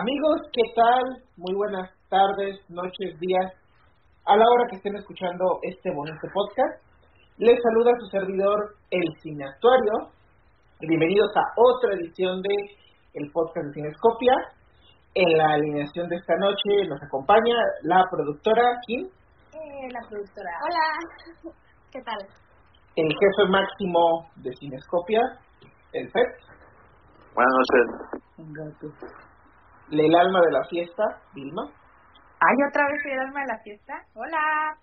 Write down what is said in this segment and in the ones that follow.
Amigos, ¿qué tal? Muy buenas tardes, noches, días. A la hora que estén escuchando este bonito podcast, les saluda su servidor, el Cineactuario. Bienvenidos a otra edición de el podcast de Cinescopia. En la alineación de esta noche nos acompaña la productora Kim. Eh, la productora. Hola. ¿Qué tal? El jefe máximo de Cinescopia, el FED. Buenas noches. El alma de la fiesta, Vilma. Ay, otra vez soy el alma de la fiesta. Hola.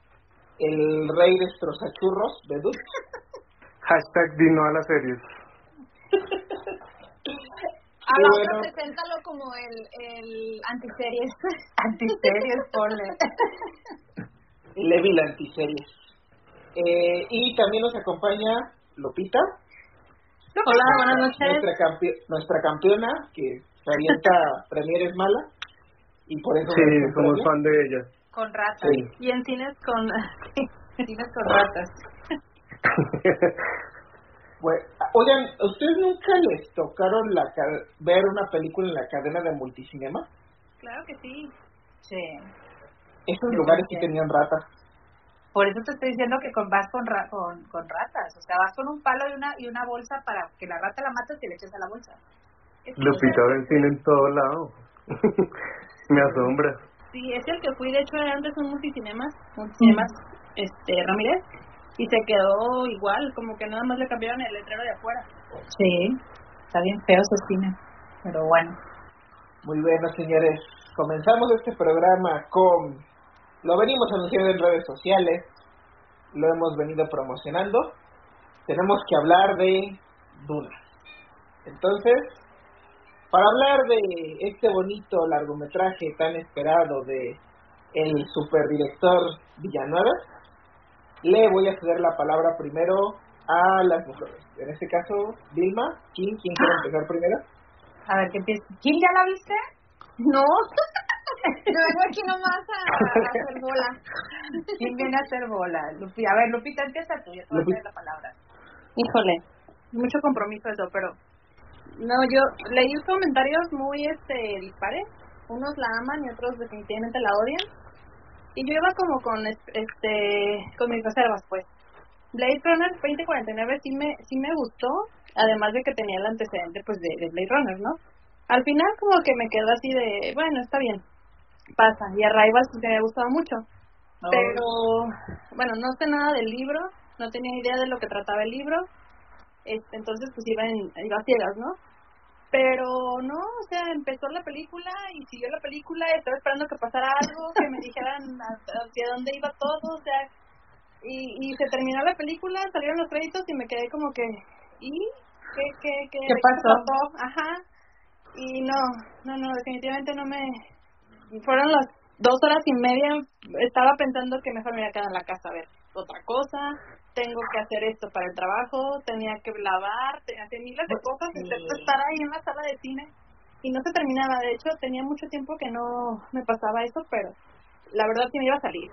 El rey de estrozachurros, Bedut. Hashtag Dino a las series. Bueno. preséntalo como el, el antiseries. antiseries, ponle. Levi la antiseries. Eh, y también nos acompaña Lopita. Hola, buenas noches. Nuestra, campe nuestra campeona, que se avienta Premier es mala. Y por eso. Sí, somos fan de ella. Con ratas. Sí. Y en cines con. cines con ratas. Bueno, oigan, ¿ustedes nunca les tocaron la ver una película en la cadena de multicinema? Claro que sí. Sí. Esos lugares sí tenían ratas. Por eso te estoy diciendo que con, vas con, ra con, con ratas. O sea, vas con un palo y una, y una bolsa para que la rata la mates y le eches a la bolsa. Lupita ven cine en todo lado. Me asombra. Sí, es el que fui, de hecho, antes un multicinemas, multicinemas, este, Ramírez, y se quedó igual, como que nada más le cambiaron el letrero de afuera. Sí, está bien feo ese cine, pero bueno. Muy bueno, señores. Comenzamos este programa con... Lo venimos anunciando en redes sociales, lo hemos venido promocionando. Tenemos que hablar de Duna. Entonces, para hablar de este bonito largometraje tan esperado de el superdirector Villanueva, le voy a ceder la palabra primero a las mujeres. En este caso, Vilma, ¿quién, quién quiere empezar primero? A ver, ¿qué empieza? ¿Quién ya la viste? No. Yo vengo aquí nomás a, a, hacer bola. ¿Quién viene a hacer bola? Lupi, a ver, Lupita, empieza tú, ya te voy a la palabra. Híjole, mucho compromiso eso, pero no, yo leí comentarios muy este dispares. Unos la aman y otros definitivamente la odian. Y yo iba como con este con mis reservas, pues. Blade Runner 2049 sí me sí me gustó, además de que tenía el antecedente pues de, de Blade Runner, ¿no? Al final como que me quedó así de, bueno, está bien. Pasa. Y Arrival sí me ha gustado mucho. Oh. Pero bueno, no sé nada del libro, no tenía idea de lo que trataba el libro. Este, entonces pues iba en iba a ciegas, ¿no? pero no, o sea, empezó la película y siguió la película, y estaba esperando que pasara algo, que me dijeran hacia dónde iba todo, o sea, y, y se terminó la película, salieron los créditos y me quedé como que, ¿y? ¿Qué, qué, qué, ¿Qué pasó? ¿Qué pasó? Ajá, y no, no, no, definitivamente no me, fueron las dos horas y media, estaba pensando que mejor me iba a quedar en la casa a ver otra cosa, tengo que hacer esto para el trabajo, tenía que lavar, hacer miles de cosas, Sí. excepto estar ahí en la sala de cine y no se terminaba. De hecho, tenía mucho tiempo que no me pasaba eso, pero la verdad sí me iba a salir.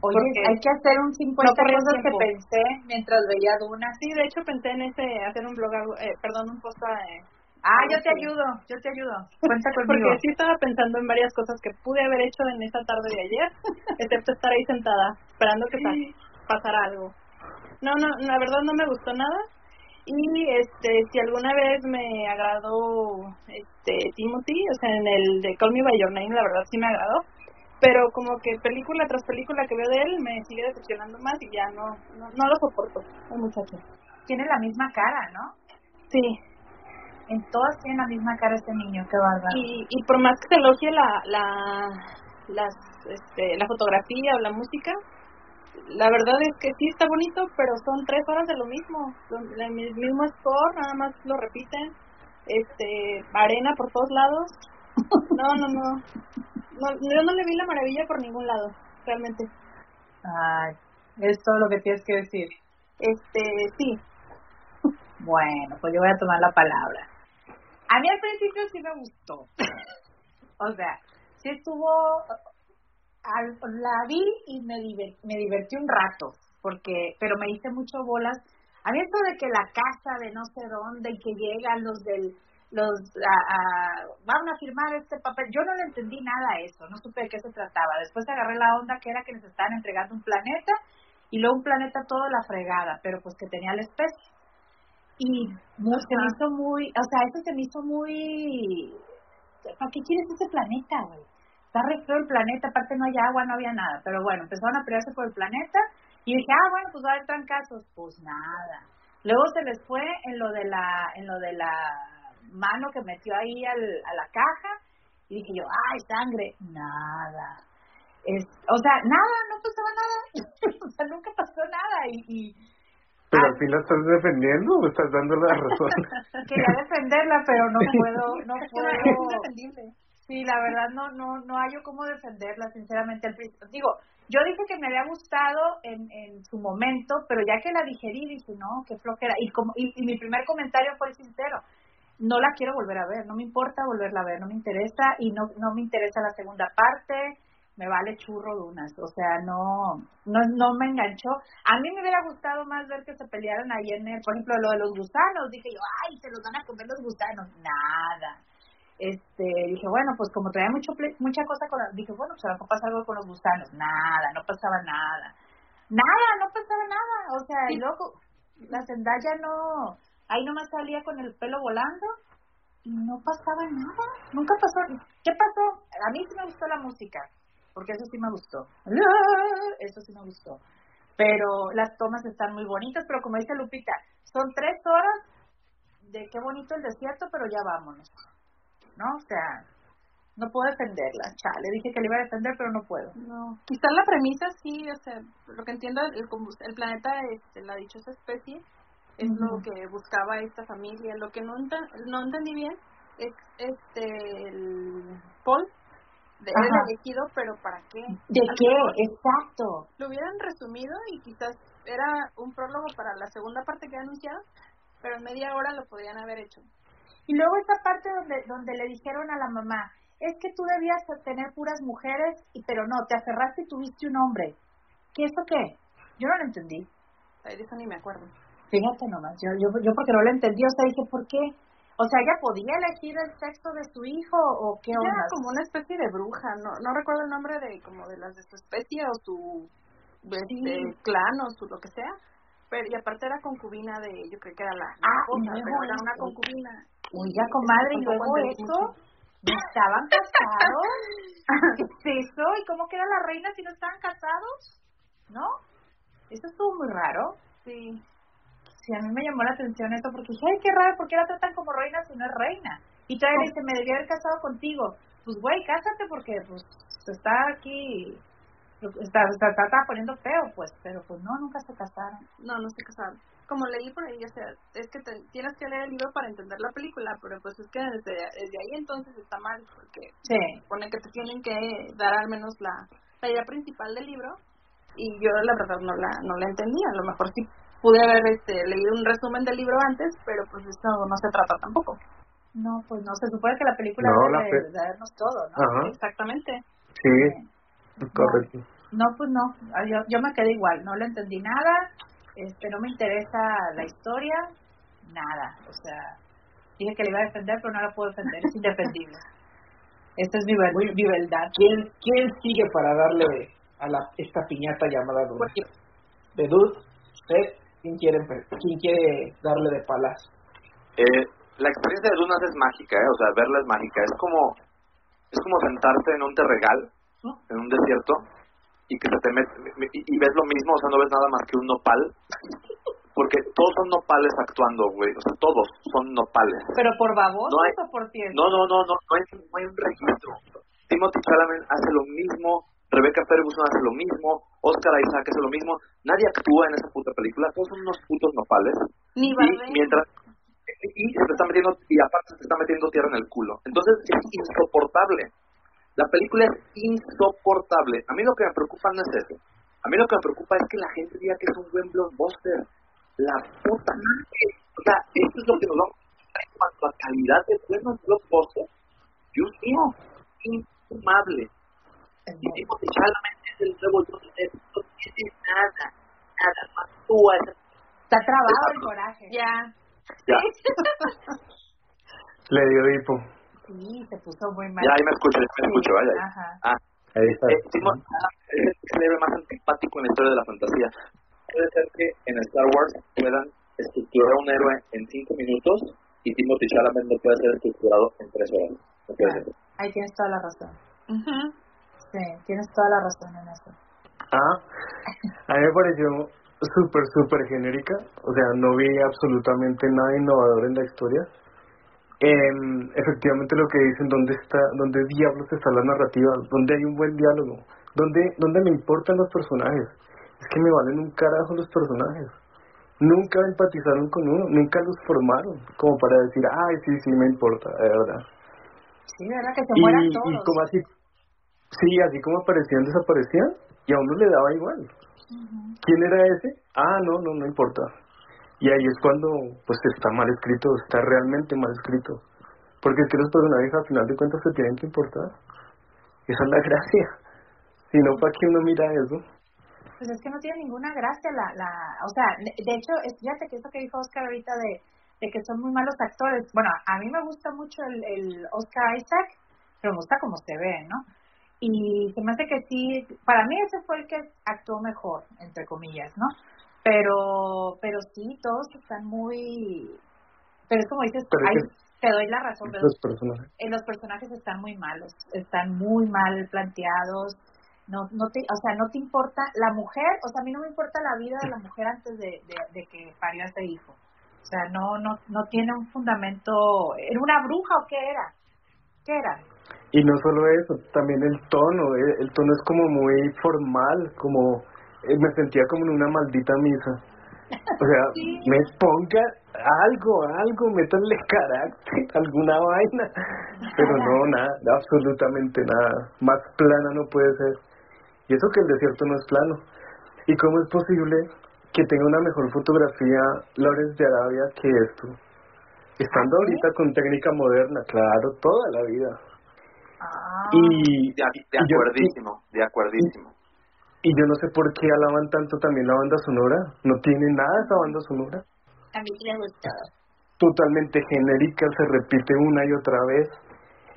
Oye, hay que hacer un 50 no cosas que pensé mientras veía Duna. Sí, de hecho pensé en ese hacer un blog, eh, perdón, un post eh, Ah, yo te ayudo, yo te ayudo. Cuenta conmigo. porque sí estaba pensando en varias cosas que pude haber hecho en esa tarde de ayer, excepto estar ahí sentada esperando que pa- pasara algo. No, no, la verdad no me gustó nada. Y este, si alguna vez me agradó este Timothy, o sea, en el de Call Me by Your Name, la verdad sí me agradó. Pero como que película tras película que veo de él me sigue decepcionando más y ya no, no, no lo soporto, el muchacho. Tiene la misma cara, ¿no? Sí, En todas tiene la misma cara este niño, qué bárbaro. y, y por más que se elogie la, la, las, este, la fotografía o la música, la verdad es que sí está bonito, pero son tres horas de lo mismo, el mi- mismo score, nada más lo repiten, este, arena por todos lados. No, no, no, no, yo no le vi la maravilla por ningún lado, realmente. Ay, es todo lo que tienes que decir. Este, sí, Bueno, pues yo voy a tomar la palabra. A mí al principio sí me gustó. o sea, sí estuvo, al, la vi y me, diver- me divertí un rato, porque, pero me hice mucho bolas. A mí esto de que la casa de no sé dónde y que llegan los del los a, a, van a firmar este papel. Yo no le entendí nada a eso, no supe de qué se trataba. Después agarré la onda que era que les estaban entregando un planeta y luego un planeta todo la fregada, pero pues que tenía la especie. Y muy, se me hizo muy, o sea, eso se me hizo muy... ¿Para qué quieres ese planeta, güey? Está re feo el planeta, aparte no hay agua, no había nada. Pero bueno, empezaron a pelearse por el planeta y dije, ah, bueno, pues va a haber trancazos. Pues nada. Luego se les fue en lo de la, en lo de la mano que metió ahí al, a la caja y dije yo, ay, sangre, nada. Es, o sea, nada, no pasaba nada. o sea, nunca pasó nada y... y pero ah, al fin la estás defendiendo o estás dando la razón. Quería defenderla, pero no puedo, no puedo. Es. Sí, la verdad no no no hallo cómo defenderla, sinceramente. Al principio, digo, yo dije que me había gustado en, en su momento, pero ya que la digerí dije, no, qué flojera. Y, como, y, y mi primer comentario fue sincero, no la quiero volver a ver, no me importa volverla a ver, no me interesa y no, no me interesa la segunda parte, me vale churro de unas, o sea, no, no, no me enganchó. A mí me hubiera gustado más ver que se pelearan ahí en el, por ejemplo, lo de los gusanos, dije yo, ay, se los van a comer los gusanos, nada. Este, dije, bueno, pues como traía mucho mucha cosa con, dije, bueno, pues a lo mejor pasa algo con los gusanos, nada, no pasaba nada. Nada, no pasaba nada, o sea, y luego la Zendaya no, ahí nomás salía con el pelo volando y no pasaba nada, nunca pasó. ¿Qué pasó? A mí sí me gustó la música, porque eso sí me gustó. Eso sí me gustó. Pero las tomas están muy bonitas, pero como dice Lupita, son tres horas de qué bonito el desierto, pero ya vámonos. ¿No? O sea, no puedo defenderla, chale, dije que le iba a defender, pero no puedo. No, quizás la premisa sí, o sea, lo que entiendo, el, el planeta, este, la dichosa especie, es lo que buscaba esta familia. Lo que no, no entendí bien es este el Paul de elegido, pero ¿para qué? ¿De qué? Exacto. Lo hubieran resumido y quizás era un prólogo para la segunda parte que anunciado, pero en media hora lo podrían haber hecho. Y luego esa parte donde donde le dijeron a la mamá, es que tú debías tener puras mujeres, y pero no, te aferraste y tuviste un hombre. ¿Qué eso qué? Yo no lo entendí. Ay, de eso ni me acuerdo. Fíjate nomás, yo, yo, yo porque no lo entendí, o sea, dije, ¿por qué? O sea, ¿ella podía elegir el sexo de su hijo o qué onda? Era como una especie de bruja, no no recuerdo el nombre de como de las de su especie o su este, clan o su lo que sea, pero y aparte era concubina de, yo creo que era la, ah, esposa, pero era una concubina. Oiga, comadre, y luego eso, ¿estaban casados? ¿Qué es eso? ¿Y cómo queda la reina si no estaban casados? ¿No? Eso estuvo muy raro. Sí sí, a mí me llamó la atención eso porque dije, ay, qué raro, ¿por qué la tratan como reina si no es reina? Y todavía le dice, me debía haber casado contigo. Pues, güey, cásate porque, pues, está aquí, está, está, está, poniendo feo, pues, pero pues no, nunca se casaron. No, no se casaron. Como leí por ahí, o sea, es que tienes que leer el libro para entender la película, pero pues es que desde, desde ahí entonces está mal, porque sí. pone que te tienen que dar al menos la, la idea principal del libro, y yo la verdad no la, no la entendía, a lo mejor sí pude haber este, leído un resumen del libro antes, pero pues eso no se trata tampoco. No, pues no, se supone que la película no, debe la pe darnos todo, ¿no? Ajá. Exactamente. Sí, no, correcto. No, pues no, yo, yo me quedé igual, no le entendí nada, este, no me interesa la historia, nada, o sea, dije que le iba a defender, pero no la puedo defender, es indefendible. Esta es mi, mi verdad. ¿Quién, ¿Quién sigue para darle a la, esta piñata llamada Dud? ¿De Dud? ¿Usted? ¿Quién quiere, quién quiere darle de palas? Eh, la experiencia de Dunas es mágica, ¿eh? o sea, verla es mágica. Es como es como sentarte en un terregal, en un desierto, y que se te mete, y, ves lo mismo, o sea, no ves nada más que un nopal, porque todos son nopales actuando, güey, o sea, todos son nopales. ¿Pero por babosos no hay, o por? No, no, no, no, no hay, no hay un registro. Timothy Chalamet hace lo mismo, Rebecca Ferguson hace lo mismo, Oscar Isaac hace lo mismo, nadie actúa en esa puta película, todos son unos putos nopales. Ni y mientras y se te está metiendo y aparte se te está metiendo tierra en el culo. Entonces es insoportable. La película es insoportable. A mí lo que me preocupa no es eso. A mí lo que me preocupa es que la gente diga que es un buen blockbuster. La puta madre. O sea, esto es lo que nos vamos a en cuanto a calidad de buenos blockbusters. Dios mío, infumable. Y tipo que solamente es el nuevo no tiene nada, nada, no actúa. Está trabado el coraje. Ya. Ya. Le dio hipo. Sí, se puso muy mal. Ya, ahí me escucho, ya me escucho, vaya. Ajá. Ah, Ahí está. eh, Timon es el héroe más antipático en la historia de la fantasía. Puede ser que en Star Wars puedan estructurar a un héroe en cinco minutos y Timothy Chalamet no puede ser estructurado en tres horas. No puede ser. Ahí tienes toda la razón. Ujú. Sí, tienes toda la razón en eso. Ah, a mí me pareció súper, súper genérica. O sea, no vi absolutamente nada innovador en la historia. Em, efectivamente lo que dicen, ¿dónde está, dónde diablos está la narrativa? ¿Dónde hay un buen diálogo? ¿Dónde, dónde me importan los personajes? Es que me valen un carajo los personajes. Nunca empatizaron con uno, nunca los formaron, como para decir, ay, sí, sí, me importa, de verdad. Sí, ¿verdad? Que se mueran Y, todos. y como así, sí, así como aparecían, desaparecían, y a uno le daba igual. ¿Quién era ese? Ah, no, no, no importa. Y ahí es cuando, pues, está mal escrito, está realmente mal escrito. Porque es que los personajes al final de cuentas se tienen que importar. Esa es la gracia. Si no, ¿para qué uno mira eso? Pues es que no tiene ninguna gracia la, la o sea, de, hecho, fíjate que eso que dijo Oscar ahorita de, de que son muy malos actores. Bueno, a mí me gusta mucho el, el Oscar Isaac, pero me gusta como se ve, ¿no? Y se me hace que sí, para mí ese fue el que actuó mejor, entre comillas, ¿no? Pero, pero sí, todos están muy, pero es como dices, Pero que- te doy la razón, pero Los personajes. eh, los personajes están muy malos, están muy mal planteados, no, no te, o sea, no te importa la mujer, o sea, a mí no me importa la vida de la mujer antes de, de, de que parió a ese hijo, o sea, no, no, no tiene un fundamento, ¿era una bruja o qué era? ¿Qué era? Y no solo eso, también el tono, eh, el tono es como muy formal, como me sentía como en una maldita misa. O sea, Sí. me ponga algo, algo, métanle carácter, alguna vaina. Pero no, nada, absolutamente nada. Más plana no puede ser. Y eso que el desierto no es plano. ¿Y cómo es posible que tenga una mejor fotografía Lawrence de Arabia que esto? Estando ¿Ah, sí? ahorita con técnica moderna, claro, toda la vida. Ah, Y, De, de yo- de acuerdísimo. Y yo no sé por qué alaban tanto también la banda sonora. No tiene nada esa banda sonora. a mí sí me gustó. Totalmente genérica, se repite una y otra vez.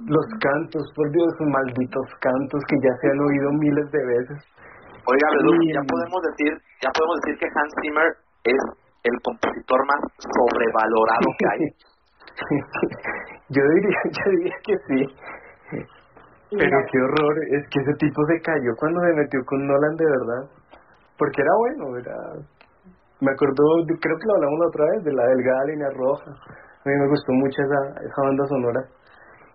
Los cantos, por Dios, malditos cantos que ya se han oído miles de veces. Oiga, Sí. ya podemos decir, ya podemos decir que Hans Zimmer es el compositor más sobrevalorado que hay. yo diría, yo diría que sí. Pero qué horror, es que ese tipo se cayó cuando se metió con Nolan de verdad. Porque era bueno, era... Me acuerdo, creo que lo hablamos la otra vez, de la delgada línea roja. A mí me gustó mucho esa, esa banda sonora.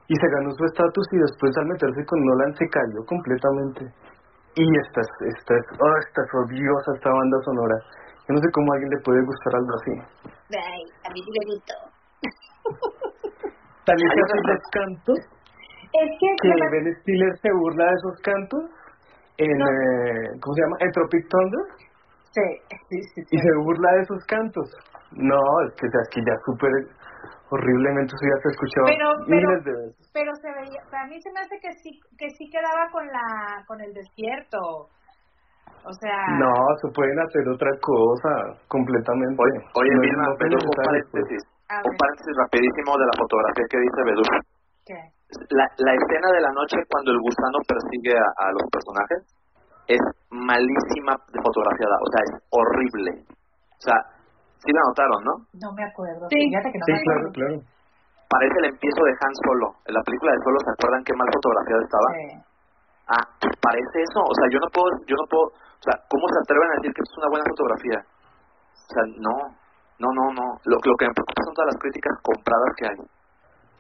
Y se ganó su estatus y después al meterse con Nolan se cayó completamente. Y esta es, esta es, oh, esta es odiosa esta banda sonora. Yo no sé cómo a alguien le puede gustar algo así. Ay, a mí sí me gustó. También se los cantos Es que, que me- Ben Stiller se burla de esos cantos en, No. eh, ¿cómo se llama? En Tropic Thunder sí, sí, sí, y sí. se burla de esos cantos. No, es que, es que ya súper horriblemente eso ya se ha escuchado Pero, pero, miles de veces. pero se veía, para mí se me hace que sí, que sí quedaba con la, con el desierto. O sea, No, se pueden hacer otra cosa completamente. Oye, oye No Vilma, no un pues. paréntesis, un paréntesis rapidísimo de la fotografía que dice Bedú. ¿qué? La, la escena de la noche cuando el gusano persigue a, a los personajes es malísima de fotografiada, o sea, es horrible. O sea, sí la notaron, ¿no? No me acuerdo. Sí. Fíjate que no Sí, me claro, acuerdo. claro. Parece el empiezo de Han Solo. En la película de Solo, ¿se acuerdan qué mal fotografiada estaba? Sí. Ah, pues parece eso. O sea, yo no puedo, yo no puedo, o sea, ¿cómo se atreven a decir que es una buena fotografía? O sea, no, no, no, no. Lo, lo que me preocupa son todas las críticas compradas que hay.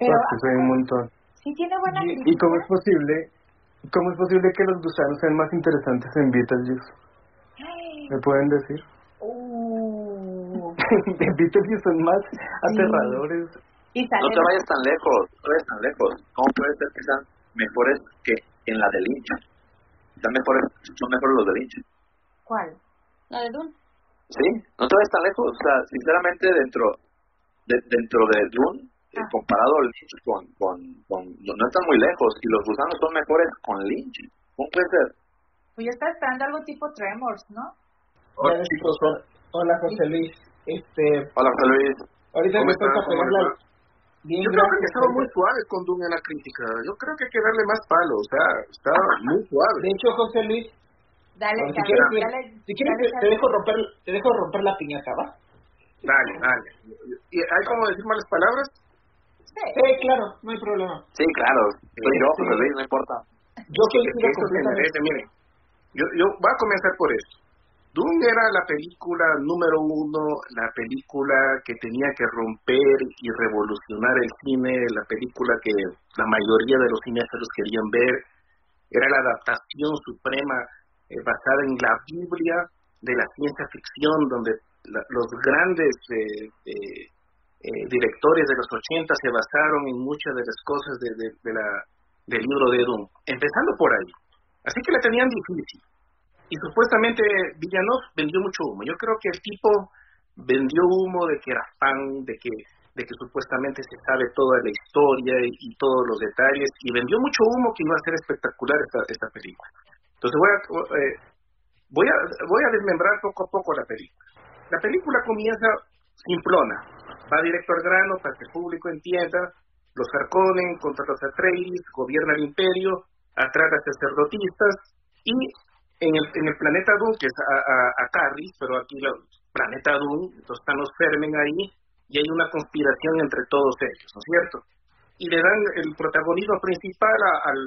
Pero Pues que soy un montón. Sí tiene buena ¿Y, crítica. y cómo es posible cómo es posible que los gusanos sean más interesantes en Beetlejuice? ¿Me pueden decir? uh, en Beetlejuice son más aterradores. y No te vayas tan lejos, no te vayas tan lejos. ¿Cómo puede ser que sean mejores que en la de Lynch? Están mejores, son mejores los de Lynch. ¿Cuál? La de Dune. Sí, no te vayas tan lejos. O sea, sinceramente, dentro de, dentro de Dune, eh, comparado Lynch con, con, con. No no están muy lejos. Y los gusanos son mejores con Lynch. ¿Cómo puede ser? Pues yo estaba esperando algo tipo Tremors, ¿no? Hola, chicos. Hola, José Luis. Este, Hola, José Luis. ahorita ¿Cómo me toca ¿Cómo pegar les la, va? Bien, yo creo que estaba muy suave con Dune en la crítica. Yo creo que hay que darle más palo. O sea, estaba muy suave. De hecho, José Luis, Dale, si Carlos, quieres, dale, si quieres dale, te, te dejo romper, te dejo romper la piñata, ¿va? Dale, dale. ¿Y ¿Hay como decir malas palabras? Sí. Sí, claro, no hay problema. Sí, claro. Soy yo, Sí. José Luis, no importa. Yo se completamente. merece, miren. Yo, yo voy a comenzar por esto. Dune era la película número uno, la película que tenía que romper y revolucionar el cine, la película que la mayoría de los cineastas querían ver. Era la adaptación suprema eh, basada en la Biblia de la ciencia ficción, donde la- los grandes eh, eh, eh, directores de los 80 se basaron en muchas de las cosas de, la, del libro de Dune, empezando por ahí. Así que la tenían difícil. Y supuestamente Villanov vendió mucho humo. Yo creo que el tipo vendió humo de que era fan, de que de que supuestamente se sabe toda la historia y, todos los detalles, y vendió mucho humo que iba a ser espectacular esta, película. Entonces a, eh, voy a voy a desmembrar poco a poco la película. La película comienza simplona, va directo al grano para que el público entienda, los Harkonnen contra los Atreides, gobierna el imperio, atrae a sacerdotistas, y en el, en el planeta Dune, que es a, a, Carris, pero aquí el planeta Dune, entonces están los Fermen ahí, y hay una conspiración entre todos ellos, ¿no es cierto? Y le dan el protagonismo principal al,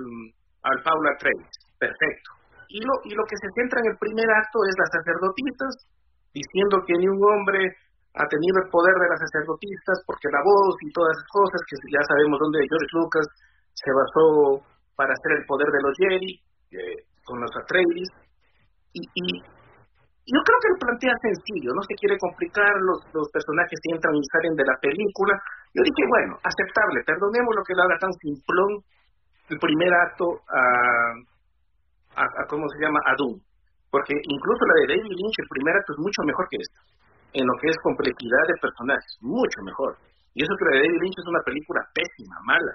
al Paula Atreides, perfecto. Y lo, y lo que se centra en el primer acto es las sacerdotisas, diciendo que ni un hombre ha tenido el poder de las sacerdotistas, porque la voz y todas esas cosas, que ya sabemos dónde George Lucas se basó para hacer el poder de los Jedi, eh, con los Atreides, y, y yo creo que lo plantea sencillo, no se quiere complicar, los, los personajes entran y salen de la película. Yo dije, bueno, aceptable, perdonemos lo que lo haga tan simplón el primer acto a, a, a ¿cómo se llama? A Doom. Porque incluso la de David Lynch, el primer acto es mucho mejor que esta, en lo que es complejidad de personajes, mucho mejor. Y eso que la de David Lynch es una película pésima, mala.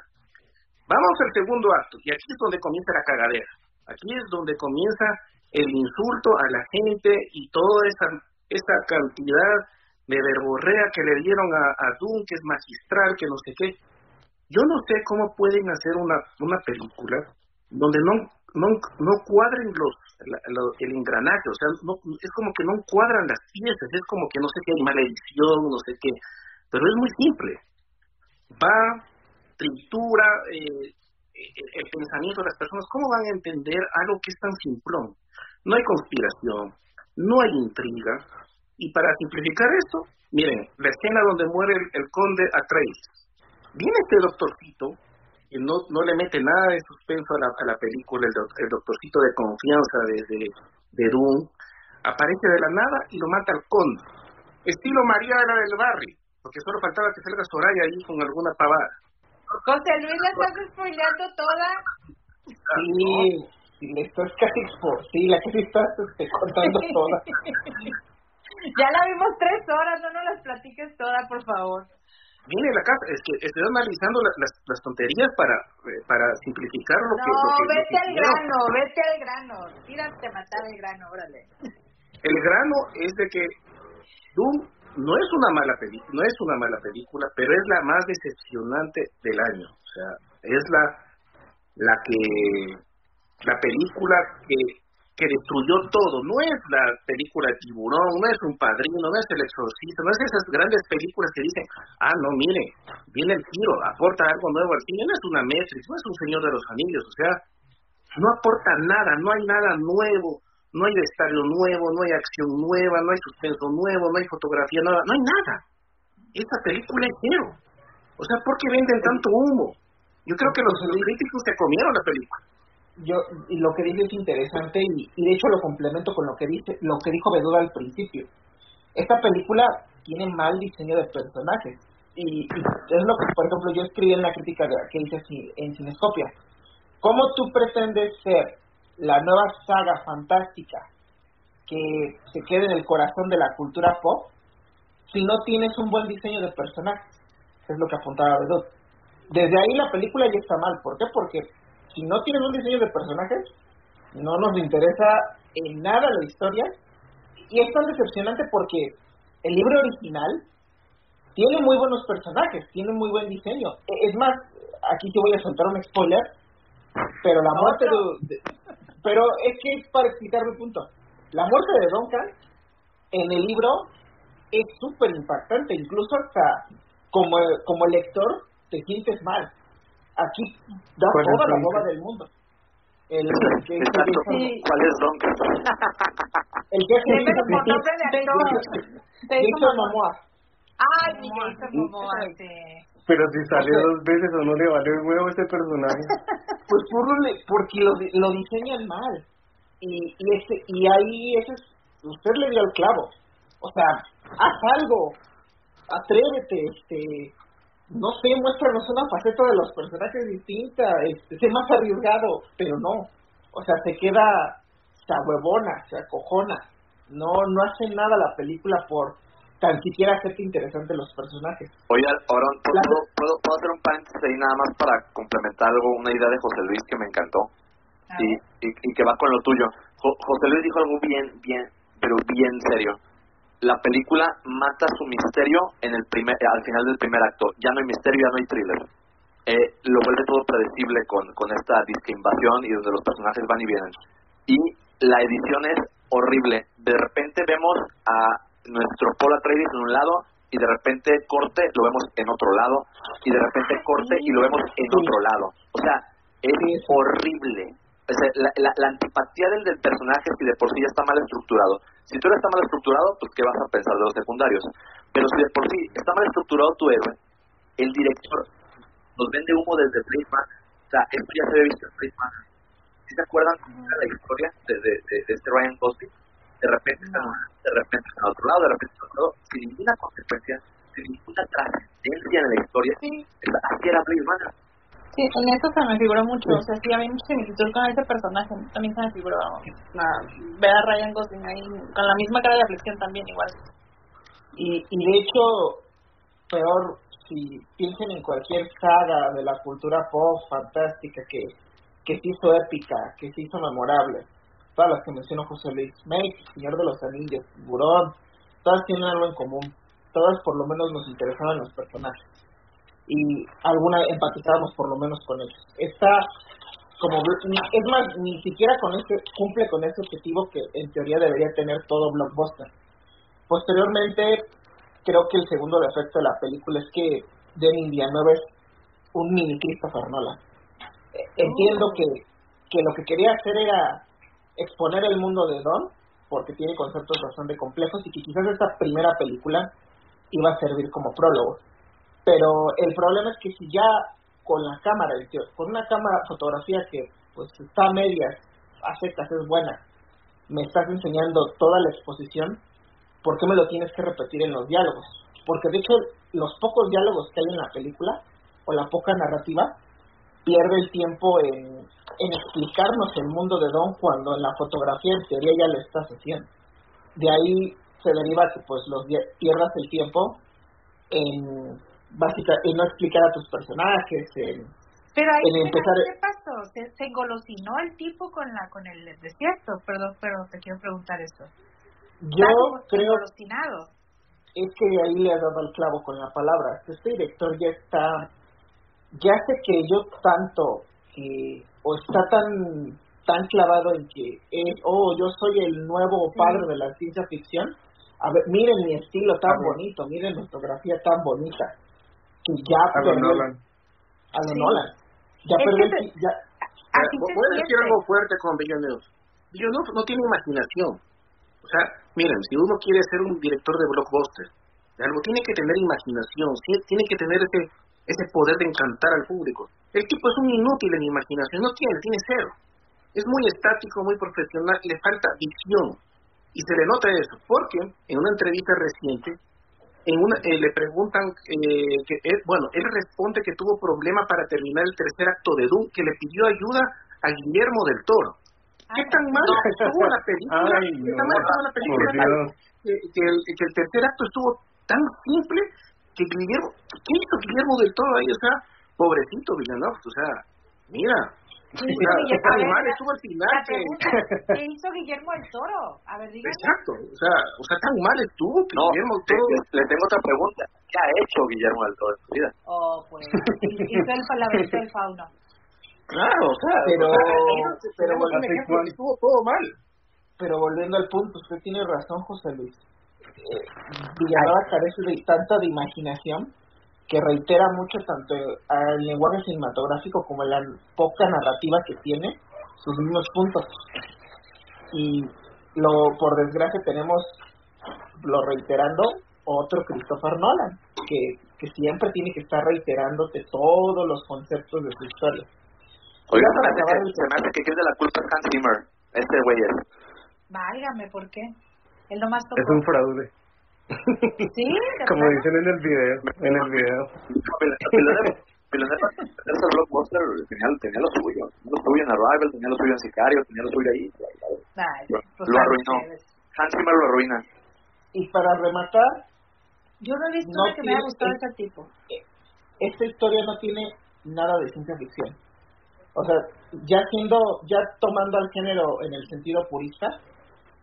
Vamos al segundo acto, y aquí es donde comienza la cagadera. Aquí es donde comienza el insulto a la gente y toda esa, esa cantidad de verborrea que le dieron a, a que es magistral, que no sé qué. Yo no sé cómo pueden hacer una, una película donde no, no, no cuadren los, la- lo- el engranaje, o sea, no, es como que no cuadran las piezas, es como que no sé qué hay mala edición, no sé qué, pero es muy simple. Va, tritura eh, el, el pensamiento de las personas, ¿cómo van a entender algo que es tan simplón? No hay conspiración, no hay intriga, y para simplificar esto, miren, la escena donde muere el, el conde Atreides. Viene este doctorcito, que no, no le mete nada de suspenso a la, a la película, el, doc- el doctorcito de confianza de, de, de Doom, aparece de la nada y lo mata al conde. Estilo María la del barrio, porque solo faltaba que salga Soraya ahí con alguna pavada. José Luis, la estás spoileando toda. Sí, sí, le estás casi expo- sí, la sí estás este, contando toda. ya la vimos tres horas, no nos las platiques toda, por favor. Viene la casa, es que estoy analizando la- las, las tonterías para eh, para simplificar lo que... No, que- vete al grano, vete al grano. Tírate a matar el grano, órale. El grano es de que Doom no es una mala película, no es una mala película, pero es la más decepcionante del año. O sea, es la la que la película que que destruyó todo. No es la película Tiburón, no es un padrino, no es el exorcista, no es esas grandes películas que dicen, ah, no, mire, viene el tiro, aporta algo nuevo al cine, no es una Matrix, no es un Señor de los Anillos, o sea, no aporta nada, no hay nada nuevo, no hay vestuario nuevo, no hay acción nueva, no hay suspenso nuevo, no hay fotografía nueva, no hay nada. Esta película es cero. O sea, ¿por qué venden tanto humo? Yo creo que los críticos se comieron la película. Yo, y lo que dice es interesante y, de hecho lo complemento con lo que dice, lo que dijo Beduda al principio. Esta película tiene mal diseño de personajes y, es lo que, por ejemplo, yo escribí en la crítica que hice en Cinescopia. ¿Cómo tú pretendes ser la nueva saga fantástica que se quede en el corazón de la cultura pop si no tienes un buen diseño de personajes? Es lo que apuntaba Bedut. Desde ahí la película ya está mal. ¿Por qué? Porque si no tienes un diseño de personajes, no nos interesa en nada la historia. Y es tan decepcionante porque el libro original tiene muy buenos personajes, tiene muy buen diseño. E, es más, aquí te voy a soltar un spoiler, pero la muerte de, pero es que es para explicar mi punto. La muerte de Duncan en el libro es súper impactante, incluso hasta como, como lector te sientes mal. Aquí da toda la boba del mundo. El, que, ¿Cuál es Duncan? El que es de actor. Jason Momoa. Ay, mi Jason Momoa, Pero si sale dos veces o no le vale el huevo ese personaje. Pues por porque lo, lo diseñan mal. Y, y, ese, y ahí ese es, usted le dio el clavo. O sea, haz algo. Atrévete, este, no sé, muéstranos una faceta de los personajes distinta, este, sé más arriesgado, pero no. O sea, se queda, se huevona, se acojona. No, no hace nada la película por tan siquiera hacerte interesante los personajes. Oye, ahora ¿puedo, ¿puedo, ¿puedo, hacer un paréntesis ahí nada más para complementar algo, una idea de José Luis que me encantó y, y, y, que va con lo tuyo. José Luis dijo algo bien, bien, pero bien serio la película mata su misterio en el primer, al final del primer acto. Ya no hay misterio, ya no hay thriller. Eh, lo vuelve todo predecible con, con esta disque invasión y donde los personajes van y vienen. Y la edición es horrible. De repente vemos a nuestro Paul Atreides en un lado y de repente corte lo vemos en otro lado y de repente corte y lo vemos en otro lado. O sea, es horrible la, la, antipatía del, del personaje si de por sí ya está mal estructurado. Si tú eres está mal estructurado, pues ¿qué vas a pensar de los secundarios? Pero si de por sí está mal estructurado tu héroe, el director nos vende humo desde Prisma, o sea, esto ya se había visto en Prisma. ¿Sí se acuerdan cómo era la historia de, de, de, este Ryan Gosling? De repente está de repente está en otro lado, de repente está en otro lado, sin ninguna consecuencia, sin ninguna trascendencia en la historia. Sí. Así era Prisma Sí, en eso se me figuró mucho, o sea, sí había mucha similitud con ese personaje, también se me figuró ver a Ryan Gosling ahí con la misma cara de aflicción también igual. Y, y de hecho, peor, si piensen en cualquier saga de la cultura pop fantástica que, que se hizo épica, que se hizo memorable, todas las que mencionó José Luis, Make, Señor de los Anillos, Burón, todas tienen algo en común, todas por lo menos nos interesaban los personajes y alguna empatizábamos por lo menos con ellos. Está como es más ni siquiera con este cumple con ese objetivo que en teoría debería tener todo blockbuster. Posteriormente creo que el segundo defecto de la película es que Denis Villeneuve es un mini Christopher Nolan. Eh, entiendo oh. que, que lo que quería hacer era exponer el mundo de Don, porque tiene conceptos bastante complejos y que quizás esta primera película iba a servir como prólogo pero el problema es que si ya con la cámara, con una cámara fotografía que pues está a medias, a secas, es buena, me estás enseñando toda la exposición, ¿por qué me lo tienes que repetir en los diálogos? Porque de hecho los pocos diálogos que hay en la película, o la poca narrativa, pierde el tiempo en, en explicarnos el mundo de Don cuando en la fotografía en teoría ya lo estás haciendo. De ahí se deriva que pues los pierdas el tiempo en básicamente en no explicar a tus personajes, en, pero ahí empezar... ¿qué pasó? ¿Se, ¿Se, engolosinó el tipo con la con el desierto? Perdón, pero te quiero preguntar eso. Yo creo... Es que ahí le ha dado el clavo con la palabra. Este director ya está... Ya se creyó tanto que... O está tan tan clavado en que es, oh, yo soy el nuevo padre de la ciencia ficción. A ver, miren mi estilo tan bonito, miren mi fotografía tan bonita que ya a perdió, Nolan. A lo Nolan. Ya perdió ya, Voy a decir algo fuerte con Villeneuve. Villeneuve no tiene imaginación. O sea, miren, si uno quiere ser un director de blockbuster, algo tiene que tener imaginación, tiene que tener ese, ese poder de encantar al público. El tipo es un inútil en imaginación, no tiene, tiene cero. Es muy estático, muy profesional, le falta visión. Y se le nota eso, porque en una entrevista reciente en una, eh, le preguntan eh, que bueno él responde que tuvo problema para terminar el tercer acto de Doom que le pidió ayuda a Guillermo del Toro. Qué tan mal estuvo la película qué tan mal estuvo la película que, el, que el tercer acto estuvo tan simple que Guillermo qué hizo Guillermo del Toro ahí o sea pobrecito Villeneuve o sea mira ¿Qué hizo O sea, Guillermo? tan A ver, mal la- estuvo al final La que... pregunta, ¿qué hizo Guillermo el Toro? A ver, dígame. Exacto, o sea, o sea, tan mal estuvo que No, Guillermo te- todo... le, le tengo otra pregunta. ¿Qué ha hecho Guillermo del Toro en su vida? Oh, pues. Hizo el laberinto del fauno. Claro, o sea, Pero- o sea, pero ¿hace ejemplo estuvo todo mal. Pero volviendo al punto, usted tiene razón, José Luis. Eh, Villanueva carece de tanta de imaginación que reitera mucho tanto al lenguaje cinematográfico como la poca narrativa que tiene sus mismos puntos. Y lo por desgracia tenemos, lo reiterando, otro Christopher Nolan, que, que siempre tiene que estar reiterándote todos los conceptos de su historia. Oiga, se me acabar que, el- se me hace que quien de la culpa es Hans Zimmer. Este güey es. Válgame, ¿por qué? Él nomás tocó. Es un fraude. ¿Sí? ¿De Como dicen en el video, en el video. Villeneuve, ese blockbuster tenía, tenía lo suyo. Tenía lo suyo en Arrival, tenía lo suyo en Sicario, tenía lo suyo ahí. Ay, Lo, pues, lo arruinó. ustedes. Hans Zimmer lo arruina. Y para rematar, Yo no he visto No una que me haya gustado de ese tipo. esta historia no tiene nada de ciencia ficción. O sea, ya siendo, ya tomando al género en el sentido purista,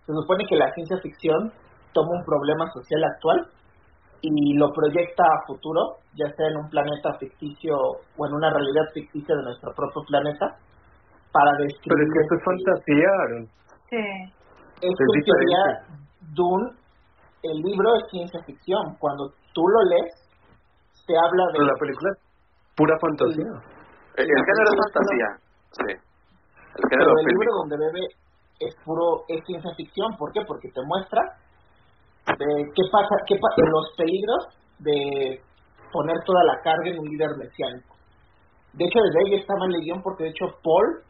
se supone que la ciencia ficción toma un problema social actual y lo proyecta a futuro, ya sea en un planeta ficticio o en una realidad ficticia de nuestro propio planeta, para describir... Pero es que esto es fantasía, Aaron. Sí. es Es que en teoría. Dune, el libro es ciencia ficción. Cuando tú lo lees, se habla de... Pero la película es pura fantasía. El, el género es fantasía. Sí. El Pero el libro donde bebe es puro es ciencia ficción, ¿por qué? Porque te muestra de qué pasa, qué pa- de los peligros de poner toda la carga en un líder mesiánico. De hecho, desde ahí está mal el guion porque de hecho Paul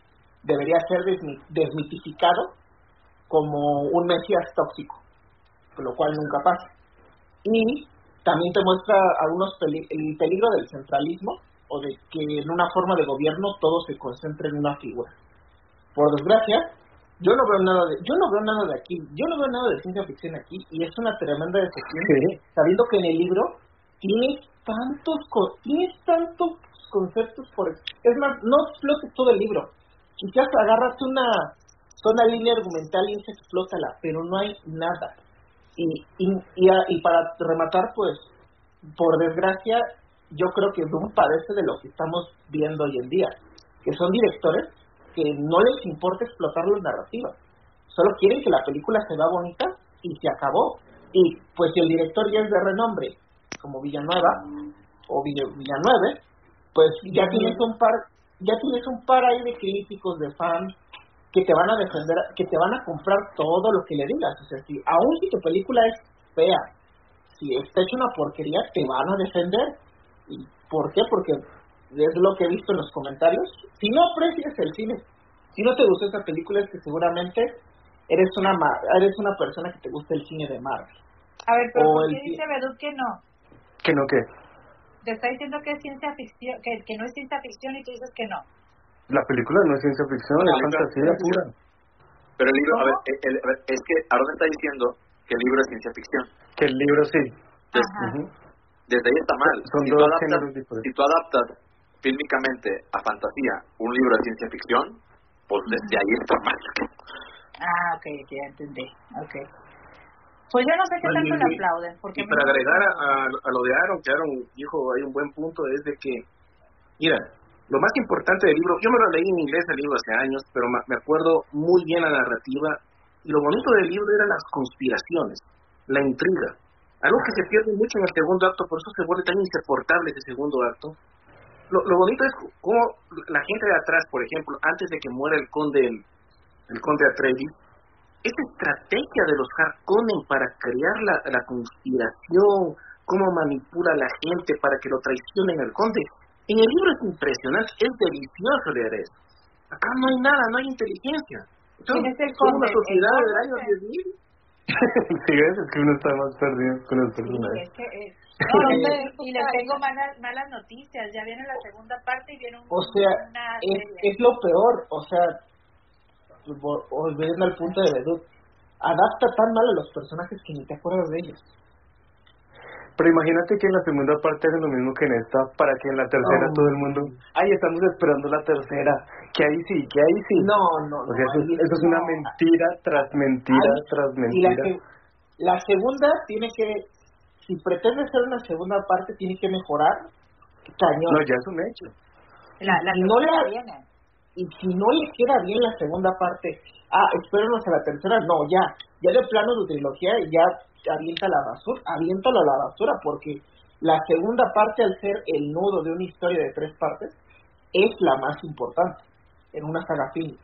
debería ser desmi- desmitificado como un mesías tóxico, lo cual nunca pasa. Y también te muestra algunos peli- el peligro del centralismo o de que en una forma de gobierno todo se concentre en una figura. Por desgracia, yo no veo nada de, yo no veo nada de aquí, yo no veo nada de ciencia ficción aquí y es una tremenda decepción Sí. sabiendo que en el libro tienes tantos tienes tantos conceptos por es más no explotes todo el libro quizás agárrate una zona línea argumental y esa explótala pero no hay nada y y, y, a- y para rematar pues por desgracia yo creo que Doom padece de lo que estamos viendo hoy en día que son directores que no les importa explotar las narrativas. Solo quieren que la película se vea bonita y se acabó. Y pues si el director ya es de renombre como Villanueva o Villa- Villanueve pues ya tienes un par ya tienes un par ahí de críticos de fans que te van a defender que te van a comprar todo lo que le digas. O sea si aún si tu película es fea si está hecha una porquería te van a defender. Y por qué porque es lo que he visto en los comentarios si no aprecias el cine si no te gustó esa película es que seguramente eres una ma- eres una persona que te gusta el cine de Marvel A ver, pero ¿por el qué dice Bedut que no? ¿Que no qué? Te está diciendo que es ciencia ficción, que, que no es ciencia ficción y tú dices que no. La película no es ciencia ficción, No, es fantasía pura. Pero el libro, a ver, el- a ver, es que Aaron está diciendo que el libro es ciencia ficción. Que el libro sí. Entonces, Ajá. Ujú. desde ahí está mal. Son si, dos tú adaptas, si tú adaptas fílmicamente a fantasía un libro de ciencia ficción, pues desde ahí está mal. Ah, ok, ya entendí. Ok. Pues yo no sé qué tanto y- le aplauden. Porque Y para me agregar a, a- lo de Aaron, que Aaron dijo hay un buen punto, es de que, mira, lo más importante del libro, yo me lo leí en inglés el libro hace años, pero me acuerdo muy bien la narrativa, y lo bonito del libro eran las conspiraciones, la intriga, algo que se pierde mucho en el segundo acto, por eso se vuelve tan insoportable ese segundo acto. Lo, lo bonito es cómo la gente de atrás, por ejemplo, antes de que muera el conde, el, el conde Atreides, esa estrategia de los Harkonnen para crear la, la conspiración, cómo manipula a la gente para que lo traicionen al conde. En el libro es impresionante, es delicioso leer eso. Acá no hay nada, no hay inteligencia. ¿Quién es el conde? una sociedad ¿El del año 10.000. sí, es que uno está más perdido con los Sí, personajes. es que, eh, no, y le- y les tengo malas, malas noticias. Ya viene la segunda parte y viene un, O sea, una es, serie. es lo peor, o sea, vol- volviendo al punto de Vedut, adapta tan mal a los personajes que ni te acuerdas de ellos. Pero imagínate que en la segunda parte hacen lo mismo que en esta, para que en la tercera todo el mundo, ay, estamos esperando la tercera, que ahí sí, que ahí sí. No, no, O sea, no, eso, ahí es- eso es una mentira tras mentira Ahí- tras Y la, mentira. que- la segunda tiene que, si pretende hacer una segunda parte, tiene que mejorar cañón. No, ya es un hecho. La, la no viene. y si no le queda bien la segunda parte, ah, espérenos a la tercera, no, ya, ya de plano de trilogía, ya avienta la basura, aviéntalo a la basura, porque la segunda parte, al ser el nudo de una historia de tres partes, es la más importante en una saga film.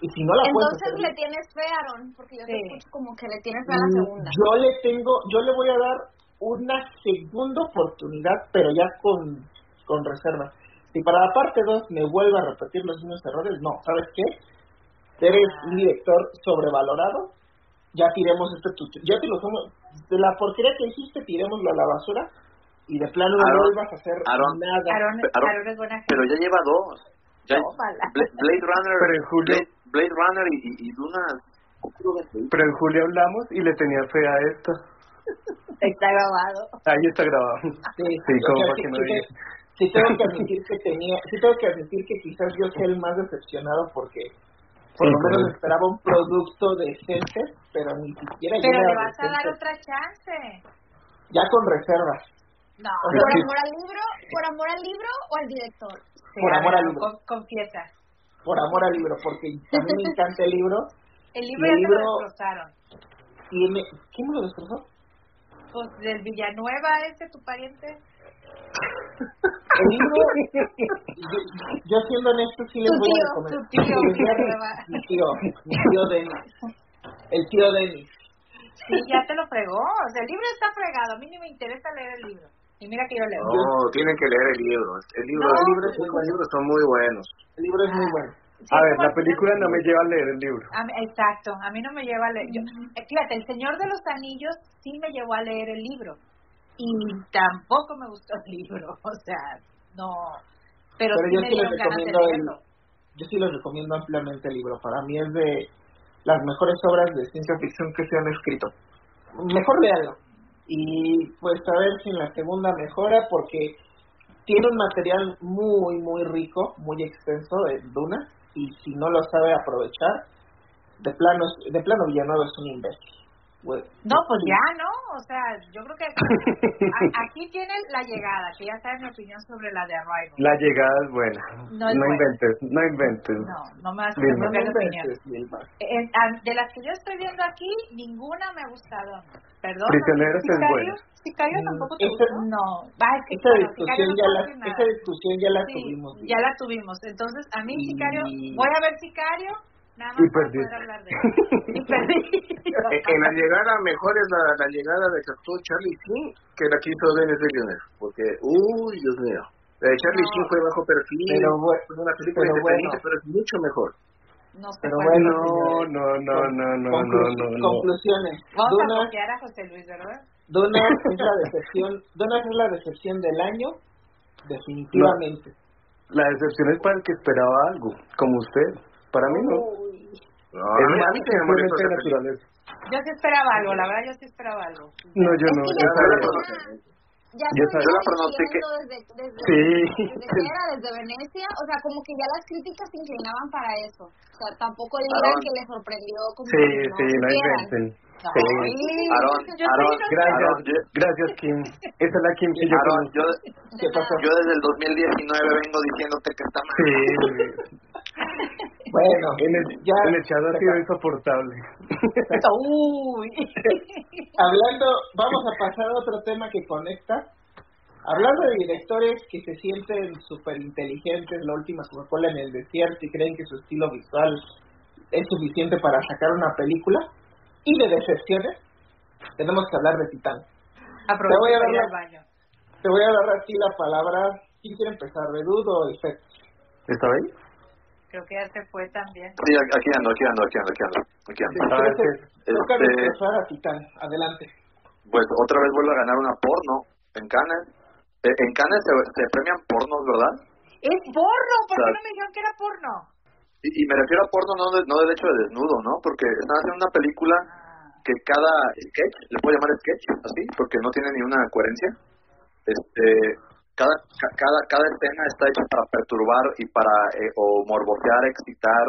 Y si no la puedes Entonces hacer le tienes fe, Aaron, porque yo te Sí. escucho como que le tienes fe a la Mm, segunda. Yo le tengo, yo le voy a dar una segunda oportunidad, pero ya con, con reserva. Si para la parte 2 me vuelve a repetir los mismos errores, no, ¿sabes qué? Eres un director sobrevalorado, ya tiremos este tu, ya te lo somos, de la porquería que hiciste, tirémoslo a la basura y de plano no vuelvas a hacer Aaron, nada. Aaron, Aaron, Aaron es buena gente. Pero ya lleva dos. Ya, Blade Runner, Pero en julio- Blade, Blade Runner y, y, y Duna. Pero en julio hablamos y le tenía fe a esta. Está grabado. Ahí está grabado. Sí, Sí, como para que no digas. sí tengo que admitir que tenía, sí tengo que admitir que quizás yo sea el más decepcionado porque por Sí, lo menos esperaba un producto decente, pero ni siquiera Pero le vas a dar otra chance. ya con reservas, No. O sea, ¿Por sí. amor al libro, por amor al libro o al director? Sí, por amor ver, al libro. con- Confiesa. por amor al libro, porque a mí me encanta el libro, El libro Y ya el te lo libro- destrozaron. tiene, ¿quién me lo destrozó? Pues del Villanueva ese, tu pariente. El libro, yo, yo siendo honesto sí les Tu voy a tío, recomendar. tu tío, a- mi tío, mi tío Denis, el tío Denis. Sí, ya te lo fregó. O sea, el libro está fregado. A mí ni me interesa leer el libro. Y mira que yo leo. No, tienen que leer el libro. El libro, No, el libro, pues, los libros son muy buenos. El libro es muy bueno. A ver, la película no me lleva a leer el libro. A mí- exacto, a mí no me lleva a leer. Yo, eh, fíjate, El Señor de los Anillos sí me llevó a leer el libro. Y tampoco me gustó el libro. O sea, no. Pero, Pero sí yo me sí les dieron ganas de recomiendo el- leerlo. yo sí les recomiendo ampliamente el libro. Para mí es de las mejores obras de ciencia ficción que se han escrito. Mejor léalo. Y pues a ver si en la segunda mejora porque tiene un material muy, muy rico, muy extenso de Duna. Y si no lo sabe aprovechar, de plano, de plano Villanueva es un imbécil. No, pues ya, ¿no? O sea, yo creo que aquí tiene la llegada, que ya saben mi opinión sobre la de Arrival. La llegada es buena. No No, es buena. inventes, no inventes. No, no me vas a No opinión. Eh, ah, de las que yo estoy viendo aquí, ninguna me ha gustado. Perdón. Prisioneros es Sicario, buena. Sicario Mm, tampoco te esa- gustó. No, va, es que Esa bueno, discusión, no ya la, esa discusión ya la Sí, tuvimos. ya la tuvimos. Entonces, a mí Y- Sicario, voy a ver Sicario, nada más Y hablar de él. Y perdí. En, la llegada mejor es la, la llegada de que actuó Charlie Sheen que la que hizo Denis Villeneuve. Porque, uy, Dios mío. La de Charlie No. Sheen fue bajo perfil. Pero bueno, fue una película pero independiente, bueno. pero es mucho mejor. No sé Pero bueno, es. No, no, no, no, no, no, no, no. Conclusiones. Vamos Duna, a copiar a José Luis, ¿verdad? Duna es la decepción, Duna es la decepción del año, definitivamente. La decepción es para el que esperaba algo, como usted. Para mí no. No, es a mí, a más mí sí me molestó esa naturaleza. Yo sí esperaba algo, la verdad yo sí esperaba algo. No, yo Es no. que yo ya sabía. sabía. Ya Yo sabía. la pronostiqué. desde, desde, Sí. desde que era, desde Venecia, o sea, como que ya las críticas se inclinaban para eso. O sea, tampoco digan Aaron. que les sorprendió como Sí, que no sí, no inventen. No, Sí. sí. Aaron, Aaron, Gracias, Aaron, yo, gracias Kim. Esa es la Kim que yo Aaron, yo, ¿Qué pasó? yo desde el 2019 vengo diciéndote que está mal. Sí, Bueno, en el, ya en el chat ha sido insoportable. Uy. hablando, vamos a pasar a otro tema que conecta. Hablando de directores que se sienten súper inteligentes, la última Coca-Cola en el desierto y creen que su estilo visual es suficiente para sacar una película, y de decepciones, tenemos que hablar de Titán. Aprovecho voy a dar al baño. Te voy a dar aquí la palabra. ¿Quién quiere empezar, Redud o el Fed? ¿Está bien? Creo que ya se fue también. Sí, aquí ando, aquí ando, aquí ando, aquí ando. Aquí ando. Este- Titán. Adelante. Pues otra vez vuelve a ganar una porno en Cannes. Eh, en Cannes se, se premian pornos, ¿verdad? Es porno, ¿por qué no me dijeron que era porno? Y, y me refiero a porno no, de- no del hecho de desnudo, ¿no? Porque están haciendo una película que cada sketch, le puedo llamar sketch así, porque no tiene ni una coherencia, este, cada, ca- cada, cada escena está hecha para perturbar y para eh, o excitar,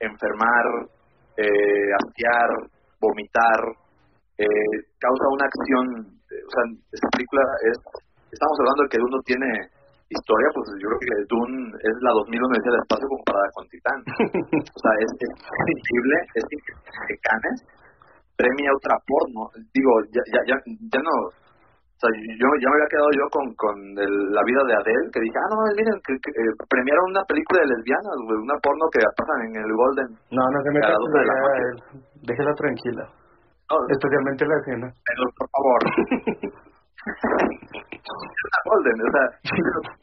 enfermar, eh, asquear, vomitar, eh, causa una acción, eh, o sea, esta película es, estamos hablando de que uno tiene historia, pues yo creo que Dune es la 2001 del espacio comparada con Titán. O sea, es, es es increíble que Cannes premia otra porno. Digo, ya, ya, ya, ya no. O sea, yo ya me había quedado yo con, con el- la vida de Adele, que dije, ah, no, miren, que, que, eh, premiaron una película de lesbianas, güey, una porno que pasan en el Golden. No, no se meta A las con la la él. Déjela tranquila. No, Especialmente la escena. pero por favor. Una Golden, o sea,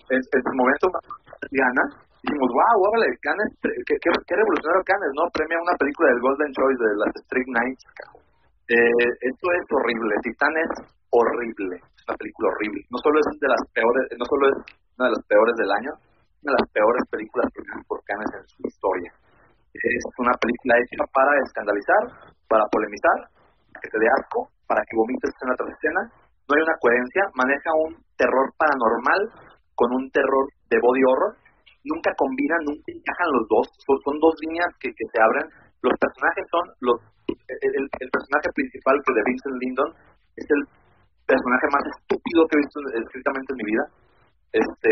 en, en su momento gana, dijimos, wow, órale, Cannes, qué, qué, qué revolucionario Cannes, ¿no? Premia una película del Golden Choice de las Street Nights. Eh, esto es horrible, Titán es horrible, es una película horrible. No solo es de las peores, no solo es una de las peores del año, una de las peores películas premiadas por Cannes en su historia. Es una película hecha para escandalizar, para polemizar, para que te dé asco, para que vomites escena tras escena. No hay una coherencia, maneja un terror paranormal con un terror de body horror. Nunca combinan, nunca encajan los dos. Son, dos líneas que, que se abren. Los personajes son el personaje principal que de Vincent Lindon es el personaje más estúpido que he visto escritamente en mi vida. Este,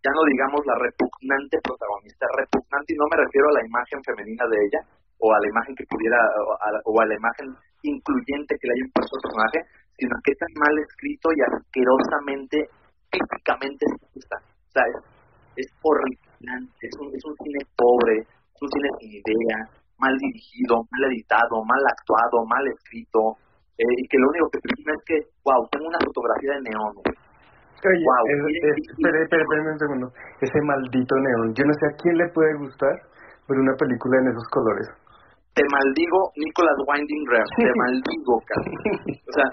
ya no digamos la repugnante protagonista, repugnante y no me refiero a la imagen femenina de ella o a la imagen que pudiera o a o a la imagen incluyente que le haya impuesto al personaje, sino que tan mal escrito y asquerosamente físicamente está. O sea, es, es horripilante, es un, es un cine pobre, es un cine sin idea, mal dirigido, mal editado, mal actuado, mal escrito, eh, y que lo único que termina es que, wow, tengo una fotografía de neón. Oye, es- es- espere, espere, espere un segundo. Ese maldito neón. Yo no sé a quién le puede gustar ver una película en esos colores. Te maldigo, Nicolas Winding Refn, te maldigo, cabrón. O sea,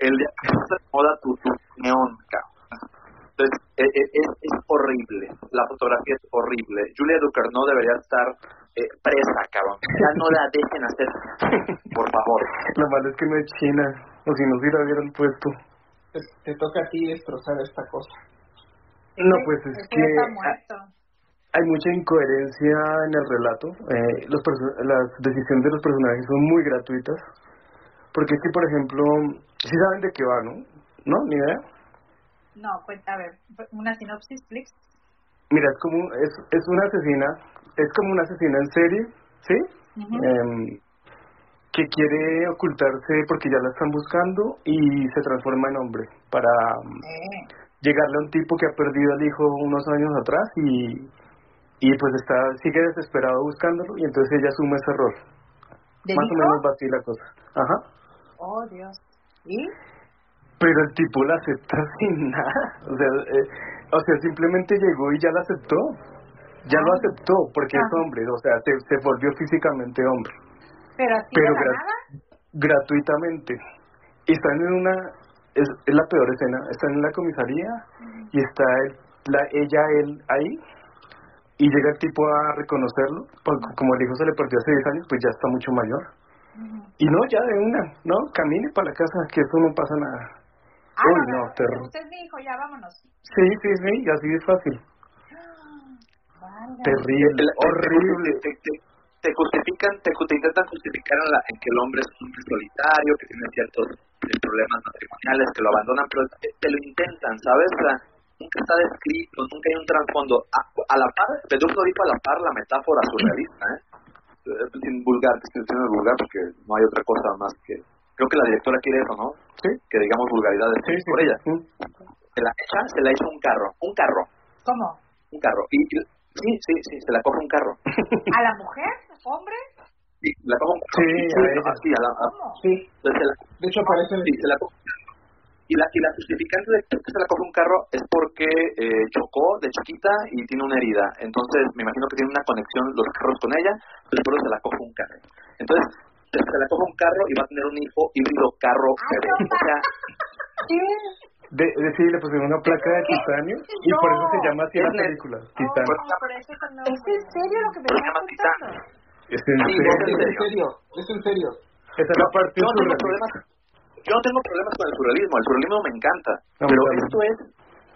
el día que moda tu, tu neón, cabrón. Entonces, eh, eh, es, es horrible. La fotografía es horrible. Julia Ducournau debería estar eh, presa, cabrón. Ya no la dejen hacer, por favor. Lo malo es que no es China. O si no, si la hubieran puesto. Te, te toca a ti destrozar esta cosa. No, pues es Ese que muerto. hay mucha incoherencia en el relato. Eh, los las decisiones de los personajes son muy gratuitas. Porque es que, por ejemplo, si saben de qué va, ¿no? ¿No? ¿Ni idea? No, cuenta, a ver, una sinopsis, please. Mira, es como es, es una asesina, es como una asesina en serie, ¿sí? Em, que quiere ocultarse porque ya la están buscando y se transforma en hombre para um, Eh, llegarle a un tipo que ha perdido al hijo unos años atrás y, y pues está sigue desesperado buscándolo y entonces ella asume ese rol. ¿Del Más o menos va así la cosa. Ajá. Oh, Dios. ¿Y? Pero el tipo la acepta sin nada. O sea, eh, o sea, simplemente llegó y ya la aceptó. Ya lo Ah. aceptó porque es hombre. O sea, se, se volvió físicamente hombre. ¿Pero así Pero de la gra- nada? gratuitamente. Y están en una. Es, es la peor escena. Están en la comisaría y está él- la, ella, él ahí. Y llega el tipo a reconocerlo. porque como el hijo se le perdió hace 10 años, pues ya está mucho mayor. Y no, ya de una, ¿no? Camine para la casa, que eso no pasa nada. Ah, Uy, no, no, terror. usted es mi hijo, ya vámonos. Sí, sí, sí, así es fácil. Válgame. Terrible, Te- te- horrible. Te, te- te justifican, te, te intentan justificar en, la, en que el hombre es un hombre solitario, que tiene ciertos eh, problemas matrimoniales, que lo abandonan, pero te, te lo intentan, ¿sabes? O sea, nunca está descrito, nunca hay un trasfondo. A, a la par, Pedro dijo a la par la metáfora surrealista, ¿eh? Sin vulgar, sin sin vulgar, porque no hay otra cosa más que... Creo que la directora quiere eso, ¿no? Sí. Que digamos vulgaridades Sí, sí, por ella. sí. Se la echa, se la echa un carro, un carro, ¿Cómo? un carro. Y, y- sí, sí, sí, se la coge un carro. ¿A la mujer? ¿Hombre? Sí, la coge un carro. Sí, a así, a la, a- ¿Cómo? Sí, entonces se la, de hecho aparece sí, se la coge un carro. Y la, y la justificante de que se la coge un carro es porque eh, chocó de chiquita y tiene una herida. Entonces, me imagino que tiene una conexión los carros con ella, entonces por eso se la coge un carro. Entonces, se la coge un carro y va a tener un hijo híbrido carro no O sea, ¿Qué? De, de, sí, le pusieron una placa de titanio y por eso se llama así la película, Titanio. Oh, eso es el nuevo ¿Es en serio lo que me llama contando? Es en serio. es en serio, es en serio. Esa es la parte yo no tengo problemas yo no tengo problemas con el surrealismo el surrealismo me encanta No, pero claro. esto es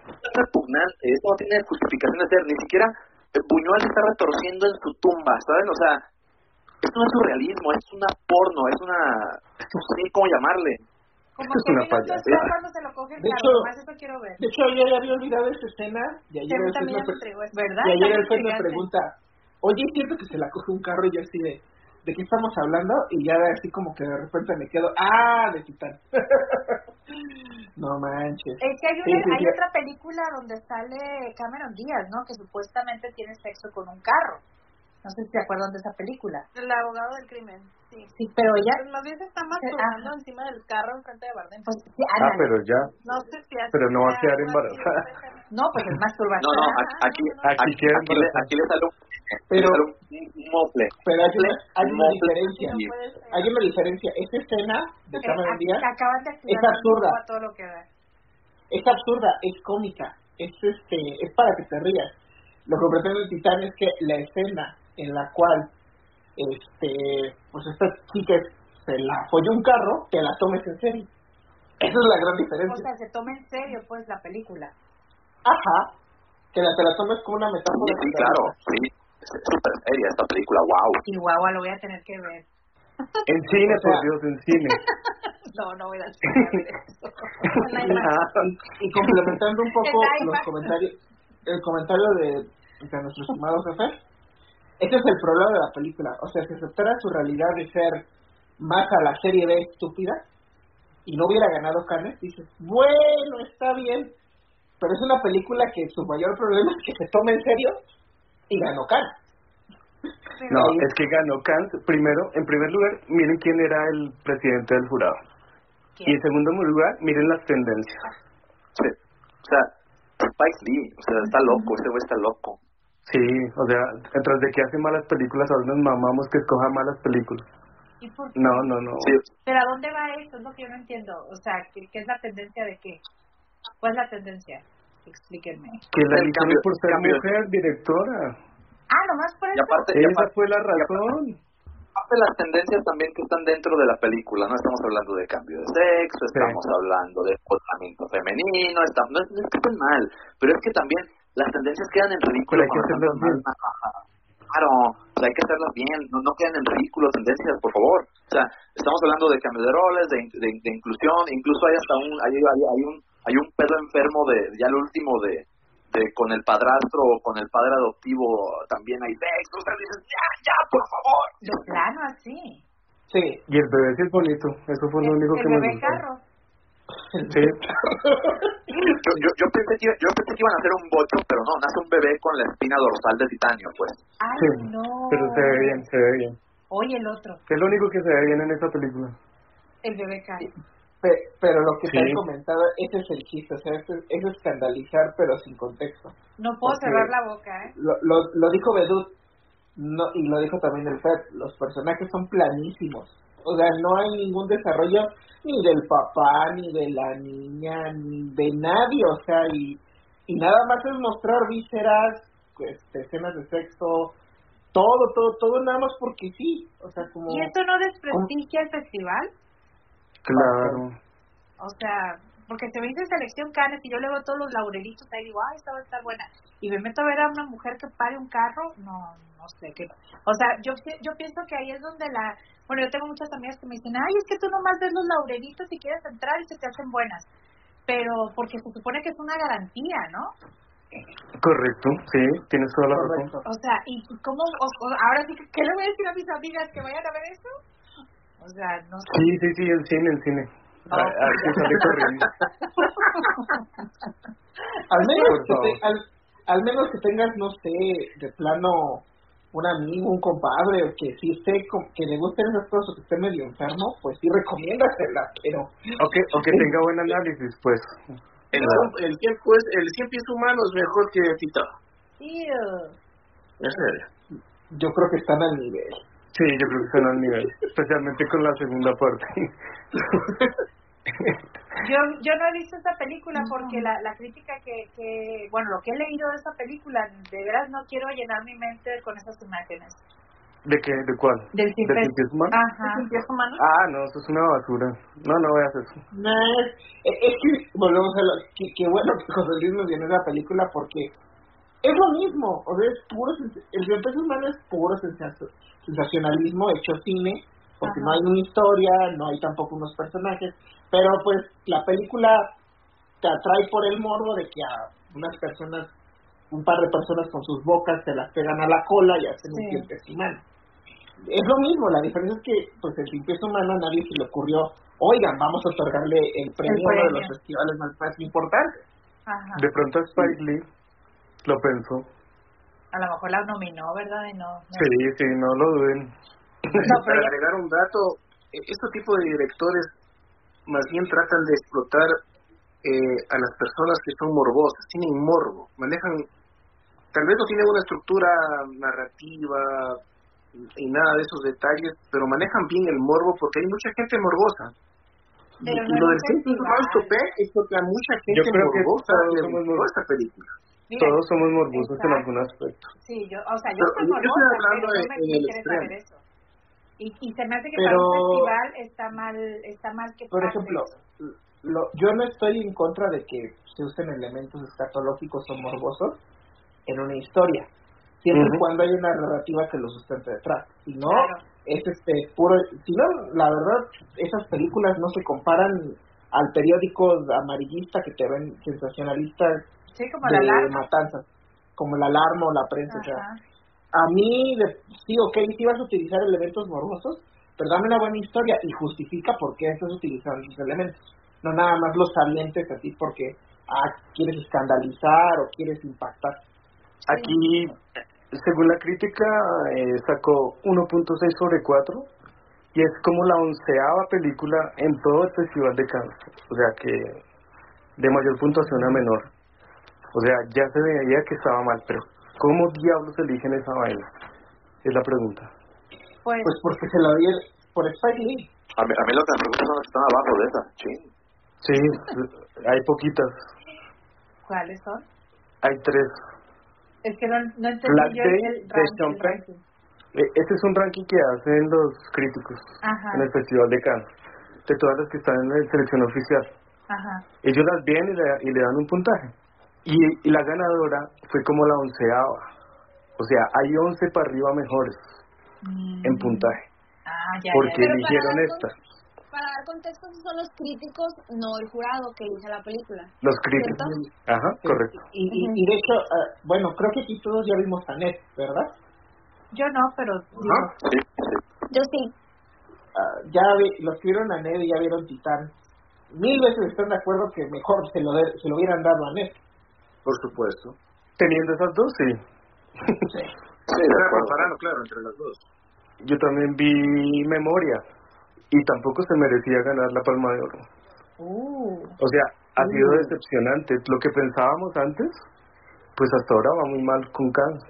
es repugnante esto no tiene justificación de ser ni siquiera eh, Buñuel se está retorciendo en su tumba ¿saben? o sea esto no es surrealismo es una porno es una no sé cómo llamarle Como Es que una payasada. De hecho- ver. De hecho, yo ya había olvidado esa escena y ayer el me. ¿Verdad? y ayer el me pregunta, oye, es cierto que se la coge un carro y yo así de, ¿de qué estamos hablando? Y ya así como que de repente me quedo, ah, de Titán. no manches. Es que hay, una, Sí, sí, hay sí. otra película donde sale Cameron Díaz, ¿no? Que supuestamente tiene sexo con un carro. No sé si se acuerdan de esa película. El abogado del crimen, sí. Sí, pero ella... Pues más bien se está masturbando encima del carro enfrente de Bardem. Pues, sí, Ah, pero ya. No sé si Pero no va a quedar embarazada. No, pues es no masturbación. no aquí aquí Aquí aquí, aquí le, aquí le sale un, Pero- un, Pero hay una, hay una diferencia. No. Hay una diferencia. Esa escena de Eh, de activar es absurda. todo lo que es absurda, es cómica, es este, es para que te rías. Lo que pretende el Titán es que la escena en la cual este, pues esta chica se la folló un carro, te la tomes en serio. Esa es la gran O diferencia. sea, se toma en serio, pues, la película. Ajá, que la, te la tomes como una sí, metáfora. sí claro sí es súper seria esta película wow Chihuahua, lo voy a tener que ver. En cine, O por Dios, en cine. No, no voy a hacer eso. Y, complementando un poco El los comentarios, el comentario de, de nuestro estimado jefe, ese es el problema de la película. O sea, si aceptara su realidad de ser más a la serie B estúpida y no hubiera ganado Cannes, dices, bueno, está bien, pero es una película que su mayor problema es que se tome en serio y ganó Cannes. No, es que ganó Kant. Primero, en primer lugar, miren quién era el presidente del jurado. Y en segundo lugar, miren las tendencias. Sí. o sea Spike Lee o sea está loco ese güey está loco Sí, o sea, tras de que hace malas películas, ahora nos mamamos que escoja malas películas. ¿Y por qué? No, no, no. sí ¿Pero a dónde va esto? Es lo que yo no entiendo. O sea, ¿qué, qué es la tendencia de qué? ¿Cuál es la tendencia? Explíquenme. Que la El cambio- por ser cambio. mujer, directora. Ah, nomás por y eso. aparte y Esa aparte, fue la razón. aparte las tendencias también que están dentro de la película no estamos hablando de cambio de sexo estamos hablando de empoderamiento femenino estamos, no, es, no es que estén mal pero es que también las tendencias quedan en ridículo Pero hay que hacerlas bien. claro o sea, hay que hacerlas bien no, no quedan en ridículo tendencias por favor o sea estamos hablando de cambio de roles de, de, de inclusión incluso hay hasta un hay, hay, hay un hay un pedo enfermo de ya el último de de con el padrastro o con el padre adoptivo también hay sexo o sea dices ya ya por favor De plano así. Sí, Y el bebé sí es bonito. Eso fue lo El, único el que me bebé gustó. carro. Sí. yo, yo, yo pensé que yo pensé que iban a hacer un bocho pero no nace un bebé con la espina dorsal de titanio pues Ay, Sí, no. Pero se ve bien, se ve bien. Oye, el otro. Es lo único que se ve bien en esta película. El bebé carro. Pe- pero lo que te Sí. he comentado, ese es el chiste, o sea, es, es escandalizar pero sin contexto. No puedo Porque- cerrar la boca, ¿eh? Lo, lo, lo dijo Bedut no, y lo dijo también el Fed, los personajes son planísimos. O sea, no hay ningún desarrollo ni del papá, ni de la niña, ni de nadie, o sea, y, y nada más es mostrar vísceras, este, escenas de sexo, todo, todo, todo nada más porque sí, o sea, como... ¿Y esto no desprestigia el festival? Claro. O sea, porque se me dice selección Canes y yo le veo todos los laurelitos ahí digo, ay, esta va a estar buena. Y me meto a ver a una mujer que pare un carro, no, no sé qué. O sea, yo, yo pienso que ahí es donde la. Bueno, yo tengo muchas amigas que me dicen, ay, es que tú nomás ves los laurelitos y quieres entrar y se te hacen buenas. Pero porque se supone que es una garantía, ¿no? Correcto, sí, tienes toda la razón. O sea, ¿y cómo? o- o- ahora sí, que- ¿qué le voy a decir a mis amigas que vayan a ver eso? O sea, no sé. Sí, sí, sí, el cine, el cine. A, Ah, a que corriendo. Al menos, que te- al, al menos que tengas, no sé, de plano un amigo, un compadre, o que sí esté, que le gusten esas cosas, o que esté medio enfermo, pues sí recomiéndasela, pero O que, o que tenga buen análisis, pues. El, el tiempo es, el cien pies humano es mejor que Tito. En serio. yo creo que están al nivel. Sí, yo creo que están al nivel. Especialmente con la segunda parte. Yo, yo no he visto esta película porque la, la crítica que, que, bueno, lo que he leído de esta película, de veras no quiero llenar mi mente con esas imágenes. ¿De qué? ¿De cuál? Del ¿Del Pies Humano? Ajá. Ah, no, eso es una basura. No, no veas eso. No, es, es que volvemos a lo que, que bueno que José Luis nos viene la película porque es lo mismo, o sea, es puro, el Pies Humano es puro sensa- sensacionalismo hecho cine, porque Ajá. no hay una historia, no hay tampoco unos personajes, pero pues la película te atrae por el morbo de que a unas personas, un par de personas con sus bocas se las pegan a la cola y hacen un Sí. Cien Pies Humano. Es lo mismo, la diferencia es que pues el Cien Pies Humano a nadie se le ocurrió, oigan, vamos a otorgarle el premio a uno de los festivales más, más importantes. Ajá. De pronto Spike Lee lo pensó. A lo mejor la nominó, ¿verdad? Y no, no. Sí, sí, no lo duden. No, Para ya- agregar un dato, eh, este tipo de directores más bien tratan de explotar eh, a las personas que son morbosas, tienen morbo, manejan, tal vez no tienen una estructura narrativa y nada de esos detalles, pero manejan bien el morbo porque hay mucha gente morbosa. Y, Pero y no lo en del. Humano es porque a mucha gente Yo creo que morbosa le somos esta película. mira, Todos somos morbosos en Exacto. algún aspecto. Sí, yo, o sea, yo Pero soy yo estoy hablando pero no en- me, en el extremo. eso. Y, y se me hace que Pero- para un festival está mal, está mal que Por pase ejemplo, lo, yo no estoy en contra de que se usen elementos escatológicos o morbosos en una historia, siempre y cuando hay una narrativa que lo sustente detrás. Si no, Claro. es este puro. Si no, la verdad, esas películas no se comparan al periódico amarillista que te ven sensacionalista Sí, como de la matanzas, como la alarma o la prensa. O sea. A mí, sí, ok, sí vas a utilizar elementos morbosos, pero dame una buena historia y justifica por qué estás utilizando esos elementos. No nada más los salientes así porque ah, quieres escandalizar o quieres impactar. Aquí, según la crítica, eh, sacó 1.6 sobre 4 y es como la onceava película en todo el Festival de Cannes. O sea que de mayor puntuación a menor. O sea, ya se veía que estaba mal, pero ¿cómo diablos eligen esa vaina? Es la pregunta. Pues, Pues porque se lo dieron por Spike Lee. A mí, a mí lo que me preocupa son que están abajo de esa. Sí. Sí, hay poquitas. ¿cuáles son? Hay tres. Es que no, no entendí Black yo Day, el, de ranking, el Este es un ranking que hacen los críticos Ajá, en el Festival de Cannes, de todas las que están en la selección oficial. ajá. Ellos las ven y le, y le dan un puntaje. Y, y la ganadora fue como la onceava. O sea, hay once para arriba mejores Mm. en puntaje, Ah, ya, porque ya. Pero para eligieron dar esta. Para dar contexto, esos son los críticos, no el jurado que elige la película. Los críticos. Ajá, correcto. Y, y, y de hecho, ah, bueno, creo que aquí todos ya vimos a Ned, ¿verdad? Yo no, pero digo, Sí, sí. Yo sí. Ah, ya vi- los que vieron a Ned y ya vieron Titán. Mil veces están de acuerdo que mejor se lo, de- se lo hubieran dado a Ned. Por supuesto. Teniendo esas dos, sí. Sí, acuerdo. comparando, claro, entre las dos. Yo también vi Memoria y tampoco se merecía ganar la Palma de Oro. uh, O sea, ha sido Uh. decepcionante. Lo que pensábamos antes, pues hasta ahora va muy mal con Cannes.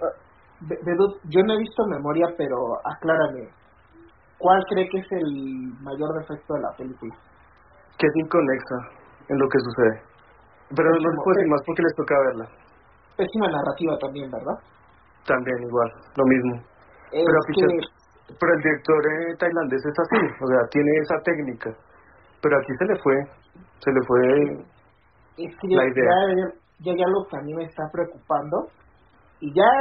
De- de- yo no he visto memoria, pero aclárame. ¿Cuál cree que es el mayor defecto de la película? Que es inconexa en lo que sucede. Pero no puedo decir más porque les toca verla. Pésima narrativa también, ¿verdad? También igual, lo mismo. Pero, que, pero el director eh, tailandés es así, o sea, tiene esa técnica. Pero aquí se le fue, se le fue es que la idea. ya, ya algo que a mí me está preocupando. Y ya,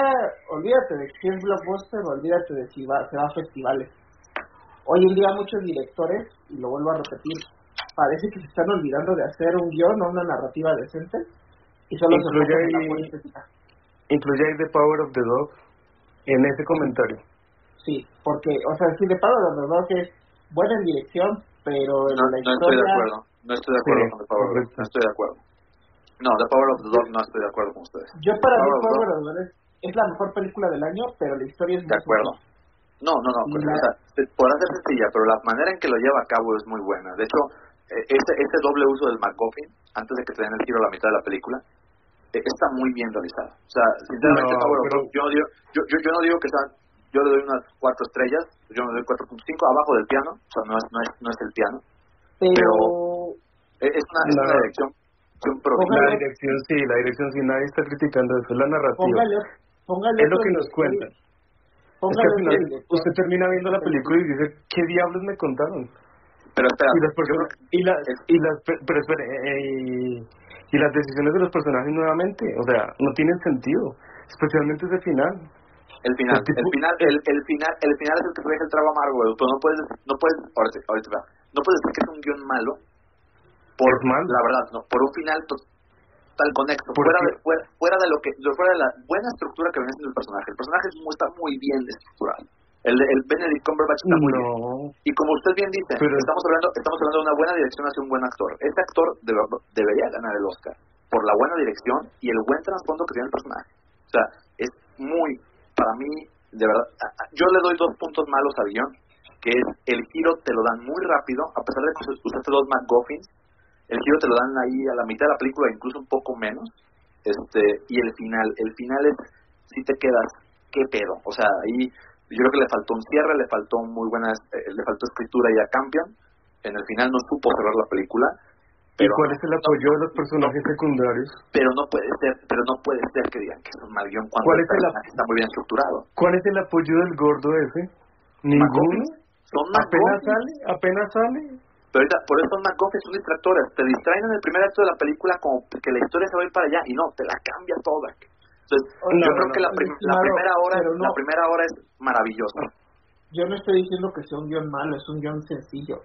olvídate de que es blockbuster, olvídate de si va, se va a festivales. Hoy en día muchos directores, y lo vuelvo a repetir, parece que se están olvidando de hacer un guion o una narrativa decente y solo se Incluye estética. incluye ahí The Power of the Dog en ese comentario. Sí, porque, o sea, sí, de Pablo de verdad que es buena en dirección, pero en No, la no estoy de acuerdo. No estoy de acuerdo Sí, con The Power of the Dog. correcto. No estoy de acuerdo. No, The Power of the Dog no estoy de acuerdo con ustedes. Yo para mí Power of the Power Dog, of the Dog es, es la mejor película del año, pero la historia es muy De acuerdo. No, no, no. Pues, la- o sea, se- podrá ser sencilla, pero la manera en que lo lleva a cabo es muy buena. De hecho, este, este doble uso del MacGuffin, antes de que te den el giro a la mitad de la película, eh, está muy bien realizado. O sea, sinceramente, No, Power pero- yo, no digo, yo, yo, yo no digo que sea, yo le doy unas cuatro estrellas, yo le doy 4.5 abajo del piano, o sea, no es, no es, no es el piano, Pero, Eh, es una, es una dirección, La dirección sí, la dirección sí, nadie está criticando eso, es la narrativa. póngale, póngale Es lo que nos cuentan. Es que al Póngale final usted termina viendo la película y dice, ¿qué diablos me contaron? Pero espera, y las personas, y las, y las, pe- pero espere, eh, y las decisiones de los personajes nuevamente, o sea, no tienen sentido, especialmente ese final. El final, El final, el, el final, el final es el que te deja el trago amargo, pero no puedes, no puedes, ahorita, no puedes decir que es un guion malo, por, Es malo. la verdad, no, por un final total conexo, ¿Por fuera qué? de, fuera, fuera de lo que, fuera de la buena estructura que viene siendo el personaje, el personaje es muy- está muy bien estructurado, el, el Benedict Cumberbatch está muy bien, y como usted bien dice, Pero- estamos hablando, estamos hablando de una buena dirección hacia un buen actor, este actor debe- debería ganar el Oscar, por la buena dirección y el buen trasfondo que tiene el personaje, o sea, es muy, para mí, de verdad, yo le doy dos puntos malos al guion, que es el giro te lo dan muy rápido, a pesar de que us- usaste dos McGuffins, el giro te lo dan ahí a la mitad de la película, incluso un poco menos, este y el final, el final es, si te quedas, qué pedo, o sea, ahí yo creo que le faltó un cierre, le faltó muy buenas, eh, le faltó escritura y a Campion, en el final no supo cerrar la película, ¿y pero cuál es el apoyo de los personajes secundarios? pero no puede ser, pero no puede ser que digan que es un mal guion cuando ¿Cuál es el está muy bien estructurado. ¿Cuál es el apoyo del gordo ese? Ninguno. Son Apenas sale, apenas sale. Pero ahorita, por eso son McGuffins, son distractores. Te distraen en el primer acto de la película como que la historia se va a ir para allá y no, te la cambia toda. Entonces, Oh, yo no, creo no, que la, no, prim- la primera hora, no. la primera hora es maravillosa. Yo no estoy diciendo que sea un guion malo, es un guion sencillo.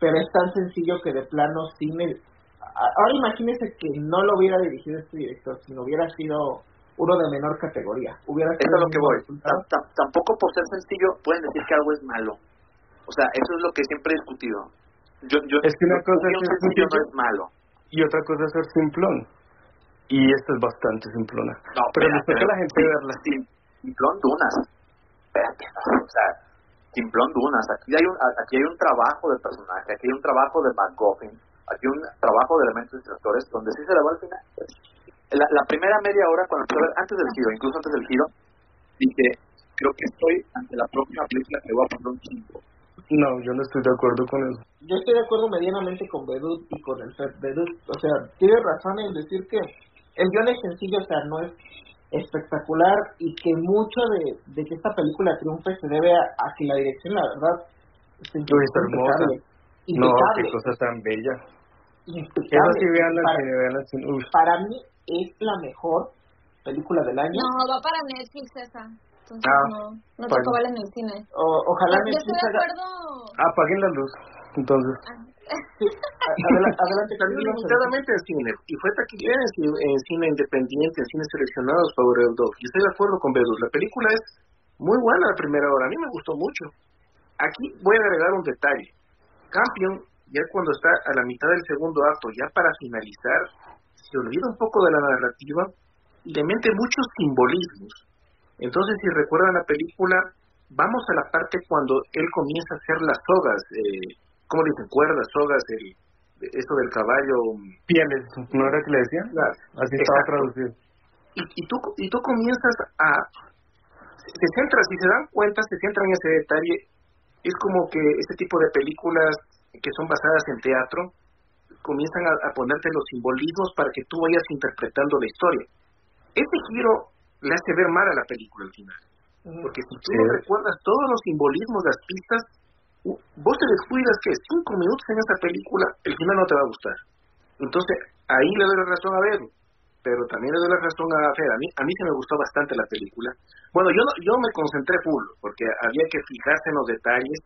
Pero es tan sencillo que de plano cine... a- Ahora imagínese que no lo hubiera dirigido este director, sino hubiera sido uno de menor categoría. Hubiera Eso sido es lo que voy. tampoco por ser sencillo pueden decir que algo es malo. O sea, eso es lo que siempre he discutido. Yo, yo, Es que una un cosa es ser sencillo no sencillo. es malo. Y otra cosa es ser simplón. Y esto es bastante simplona. No, pero les toca a la gente sí, verla. sí, Simplón Dunas. Espérate, no, o sea, Simplón Dunas. Aquí hay, un, aquí hay un trabajo del personaje, aquí hay un trabajo de McGuffin, aquí hay un trabajo de elementos distractores donde sí se le va al final. La, la primera media hora, cuando empecé a ver, antes del giro, incluso antes del giro, dije, creo que estoy ante la próxima película que voy a poner un chingo. No, yo no estoy de acuerdo con eso. Yo estoy de acuerdo medianamente con Bedut y con el Fed Bedut. O sea, tiene razón en decir que el guion es sencillo, o sea, no es espectacular y que mucho de, de que esta película triunfe se debe a, a que la dirección, la verdad, es impecable. No, Impecable. qué cosa tan bella. impecable. Sí para. Uf, para mí es la mejor película del año. No, va para Netflix esa. Entonces Ah, no, no verla en el cine. O, ojalá Yo estoy Netflix de haga- acuerdo. apaguen la luz. Entonces, sí, a- adela- adelante, Camilo. limitadamente en cine y fue taquillera en, ci- en cine independiente, en cines seleccionados por el Dog. Y estoy de acuerdo con Bedus. La película es muy buena la primera hora. A mí me gustó mucho. Aquí voy a agregar un detalle. Campion, ya cuando está a la mitad del segundo acto, ya para finalizar, se olvida un poco de la narrativa y le mete muchos simbolismos. Entonces, si recuerdan la película, vamos a la parte cuando él comienza a hacer las sogas, eh, ¿cómo le dicen? Cuerdas, sogas, el, esto del caballo. pieles, ¿no era que le decían? las- Así estaba Exacto. traducido. y, y tú y tú comienzas a se centra si se dan cuenta se centra en ese detalle es como que este tipo de películas que son basadas en teatro comienzan a, a ponerte los simbolismos para que tú vayas interpretando la historia este giro le hace ver mal a la película al final porque si tú Sí. no recuerdas todos los simbolismos las pistas vos te descuidas que cinco minutos en esa película el final no te va a gustar entonces ahí le doy la razón a ver pero también le doy la razón a Fer. A mí, a mí se me gustó bastante la película. Bueno, yo no- yo me concentré full, porque había que fijarse en los detalles.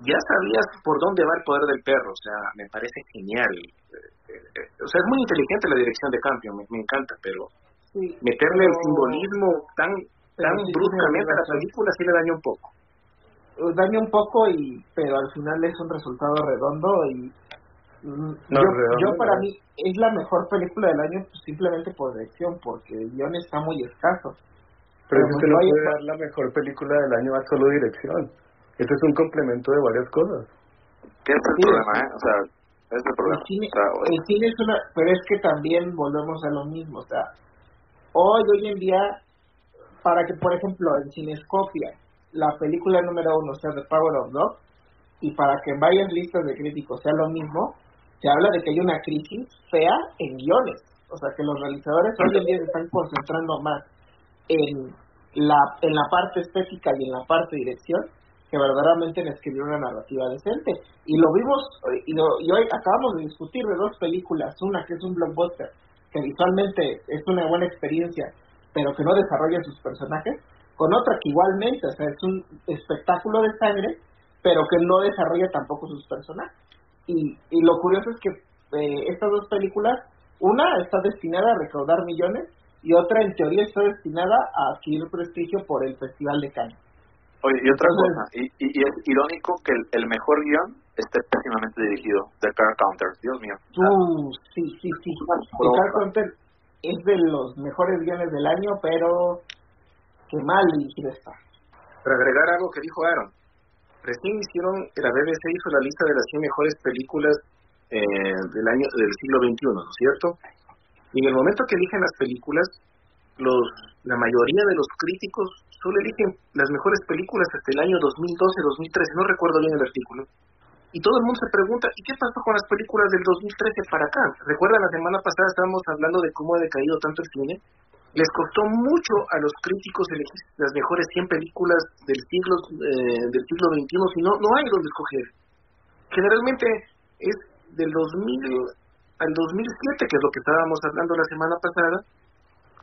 Ya sabías por dónde va el poder del perro, o sea, me parece genial. Eh, eh, eh, o sea, es muy inteligente la dirección de Campion, me, me encanta, pero Sí, meterle el simbolismo tan tan bruscamente a la película sí le dañó un poco. Daña un poco y pero al final es un resultado redondo y No, yo, redondo yo para no. mí es la mejor película del año pues, simplemente por dirección porque el guion está muy escaso Pero es que usted no puede dar la mejor película del año a solo dirección. Esto es un complemento de varias cosas. ¿Qué es el Sí, problema, eh? O sea, ese es el el problema. cine, O sea, o- el cine es una pero es que también volvemos a lo mismo o sea hoy hoy en día para que por ejemplo en Cinescopia la película número uno sea The Power of Love y para que en varias listas de críticos sea lo mismo se habla de que hay una crisis fea en guiones o sea que los realizadores hoy en día se están concentrando más en la, en la parte estética y en la parte dirección que verdaderamente le escribió una narrativa decente. Y lo vimos, eh, y, y hoy acabamos de discutir de dos películas, una que es un blockbuster, que visualmente es una buena experiencia, pero que no desarrolla sus personajes, con otra que igualmente, o sea, es un espectáculo de sangre, pero que no desarrolla tampoco sus personajes. Y, y lo curioso es que eh, estas dos películas, una está destinada a recaudar millones y otra en teoría está destinada a adquirir prestigio por el Festival de Cannes. Oye, y otra Entonces- cosa, y, y, y es irónico que el, el mejor guion esté pésimamente dirigido, The Car Counter, Dios mío. Uh, sí, sí, sí. The Car. Counter es de los mejores guiones del año, pero qué mal dirigido está. Para agregar algo que dijo Aaron, recién hicieron, la BBC hizo la lista de las 100 mejores películas eh, del año del siglo XXI, ¿no es cierto? Y en el momento que eligen las películas, los la mayoría de los críticos solo eligen las mejores películas hasta el año 2012, 2013, no recuerdo bien el artículo. Y todo el mundo se pregunta, ¿y qué pasó con las películas del 2013 para acá? ¿Recuerdan la semana pasada estábamos hablando de cómo ha decaído tanto el cine? Les costó mucho a los críticos elegir las mejores 100 películas del siglo eh, del siglo XXI, si no, no hay donde escoger. Generalmente es del 2000 al 2007, que es lo que estábamos hablando la semana pasada,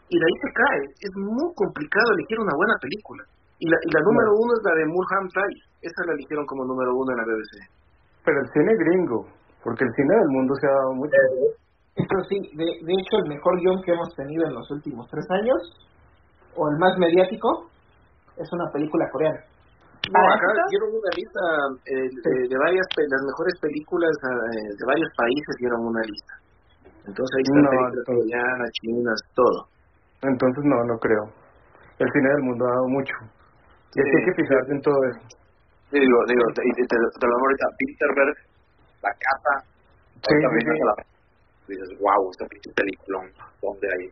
y de ahí se cae. Es muy complicado elegir una buena película. Y la, y la número uno es la de Mulholland Drive. Esa la eligieron como número uno en la BBC. Pero el cine gringo, porque el cine del mundo se ha dado mucho. Eso sí, de, de hecho el mejor guion que hemos tenido en los últimos tres años, o el más mediático, es una película coreana. No, acá dieron una lista eh, de, de varias, pe- las mejores películas eh, de varios países dieron una lista. Entonces ahí están No, películas entonces- coreanas, chinas, todo. Entonces no, no creo. El cine del mundo ha dado mucho. Y que hay que fijarse en todo eso. Y digo, digo, te, y te, te, te lo digo ahorita, Bilderberg, La Casa, Sí, también sí, sí. la- dices, wow, esta pinche película, ¿dónde hay?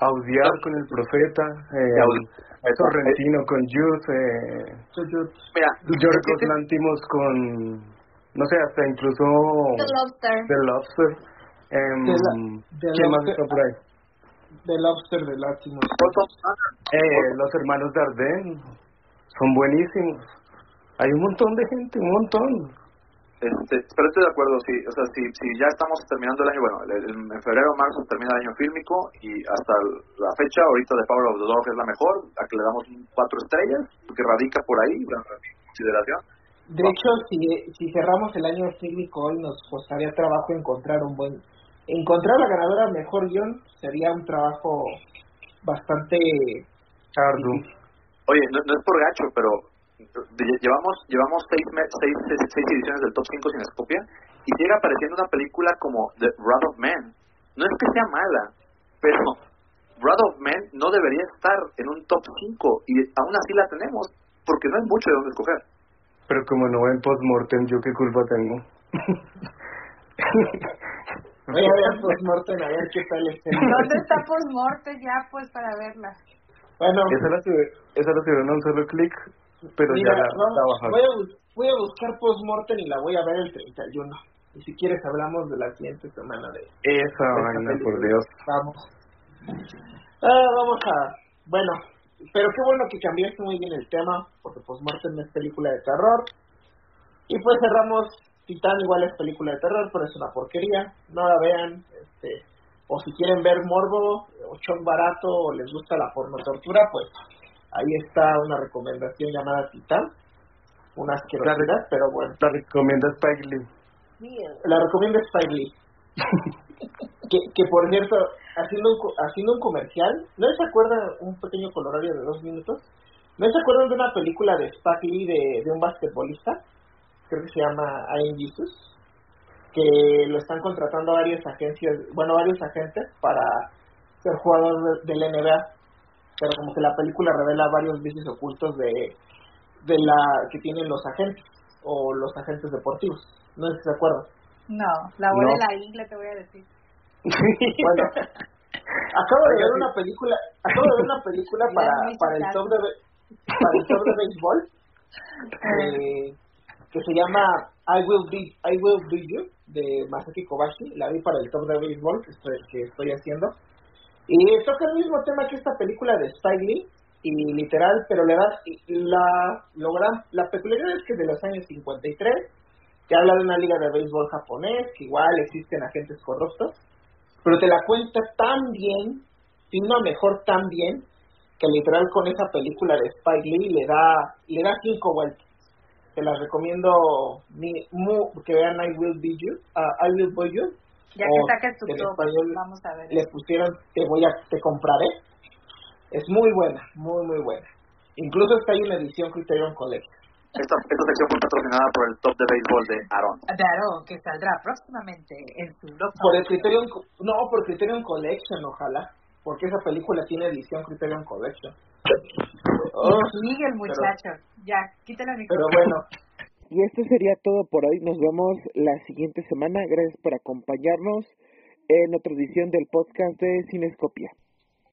Audiar con el profeta, eh, Audi- Sorrentino con Youth, eh, Mira, Yorgos este- Lantimos con, no sé, hasta incluso The Lobster. The Lobster. Em, The La- The ¿Quién más está por ahí? The Lobster de Anderson. Eh, los hermanos Dardenne son buenísimos. Hay un montón de gente, un montón. Este, pero estoy de acuerdo, sí, o sea, si, si ya estamos terminando el año, bueno, el- el- en febrero o marzo termina el año fílmico y hasta la fecha ahorita de Power of the Dog es la mejor, a que le damos cuatro estrellas, porque radica por ahí, la la consideración. De hecho, si, si cerramos el año cívico hoy, nos costaría trabajo encontrar un buen... Encontrar la ganadora mejor guion sería un trabajo bastante... Ardu. Oye, no, no es por gacho, pero llevamos llevamos seis, seis, seis, seis ediciones del Top 5 sin Escopia y sigue apareciendo una película como The Wrath of Man. No es que sea mala, pero Wrath of Man no debería estar en un Top 5 y aún así la tenemos porque no hay mucho de dónde escoger. Pero como no ven postmortem, ¿yo qué culpa tengo? Voy a ver postmortem a ver qué tal es. el- ¿Dónde está Postmorte ya, pues, para verla? Bueno, esa la sube- esa la subieron a un solo clic, pero mira, ya la, vamos, la bajaron. voy, a, bus- voy a buscar postmortem y la voy a ver el 31. Y si quieres hablamos de la siguiente semana de... Esa vaina, por. Dios. Vamos. Ah, vamos a... Bueno, pero qué bueno que cambiaste muy bien el tema, porque Postmortem es película de terror. Y pues cerramos, Titán igual es película de terror, pero es una porquería. No la vean. este O si quieren ver morbo, o chon barato, o les gusta la porno tortura, pues ahí está una recomendación llamada Titán. Una asquerosidad, pero bueno. La recomienda Spike Lee. La recomiendo Spike Lee. que, que por cierto, haciendo un, haciendo un comercial, ¿no se acuerdan un pequeño colorario de dos minutos? ¿No se acuerdan de una película de Spike Lee de, de un basquetbolista? Creo que se llama I Am Jesus. Que lo están contratando varias agencias, bueno, varios agentes para ser jugador de, del NBA. Pero como que la película revela varios vicios ocultos de, de la que tienen los agentes o los agentes deportivos. No sé si se acuerdan. No, la voy No. de la ingle, te voy a decir. Bueno, acabo de ver una película, acabo de ver una película para para el top de para el top de béisbol eh, que se llama I Will Be I Will Be You de Masaki Kobashi, la vi para el top de béisbol que estoy que estoy haciendo y toca el mismo tema que esta película de Spike Lee, y literal, pero le das la logra, la peculiaridad es que de los años 53 que habla de una liga de béisbol japonés, que igual existen agentes corruptos, pero te la cuenta tan bien, y no mejor tan bien, que literal con esa película de Spike Lee le da le da cinco vueltas. Te la recomiendo mi, que vean I Will Be You, uh, I Will Be You. Ya que saques tu top, vamos a ver. Le pusieron Te voy a te compraré. Es muy buena, muy muy buena. Incluso está ahí una edición Criterion Collection. Esta, esta sección fue patrocinada por el top de béisbol de Aaron. De Aaron, que saldrá próximamente en su blog. Por el Criterion, no, por Criterion Collection, ojalá. Porque esa película tiene edición Criterion Collection. Oh, sigue el muchacho. ya, quítale el Pero bueno. Y esto sería todo por hoy. Nos vemos la siguiente semana. Gracias por acompañarnos en otra edición del podcast de Cinescopia.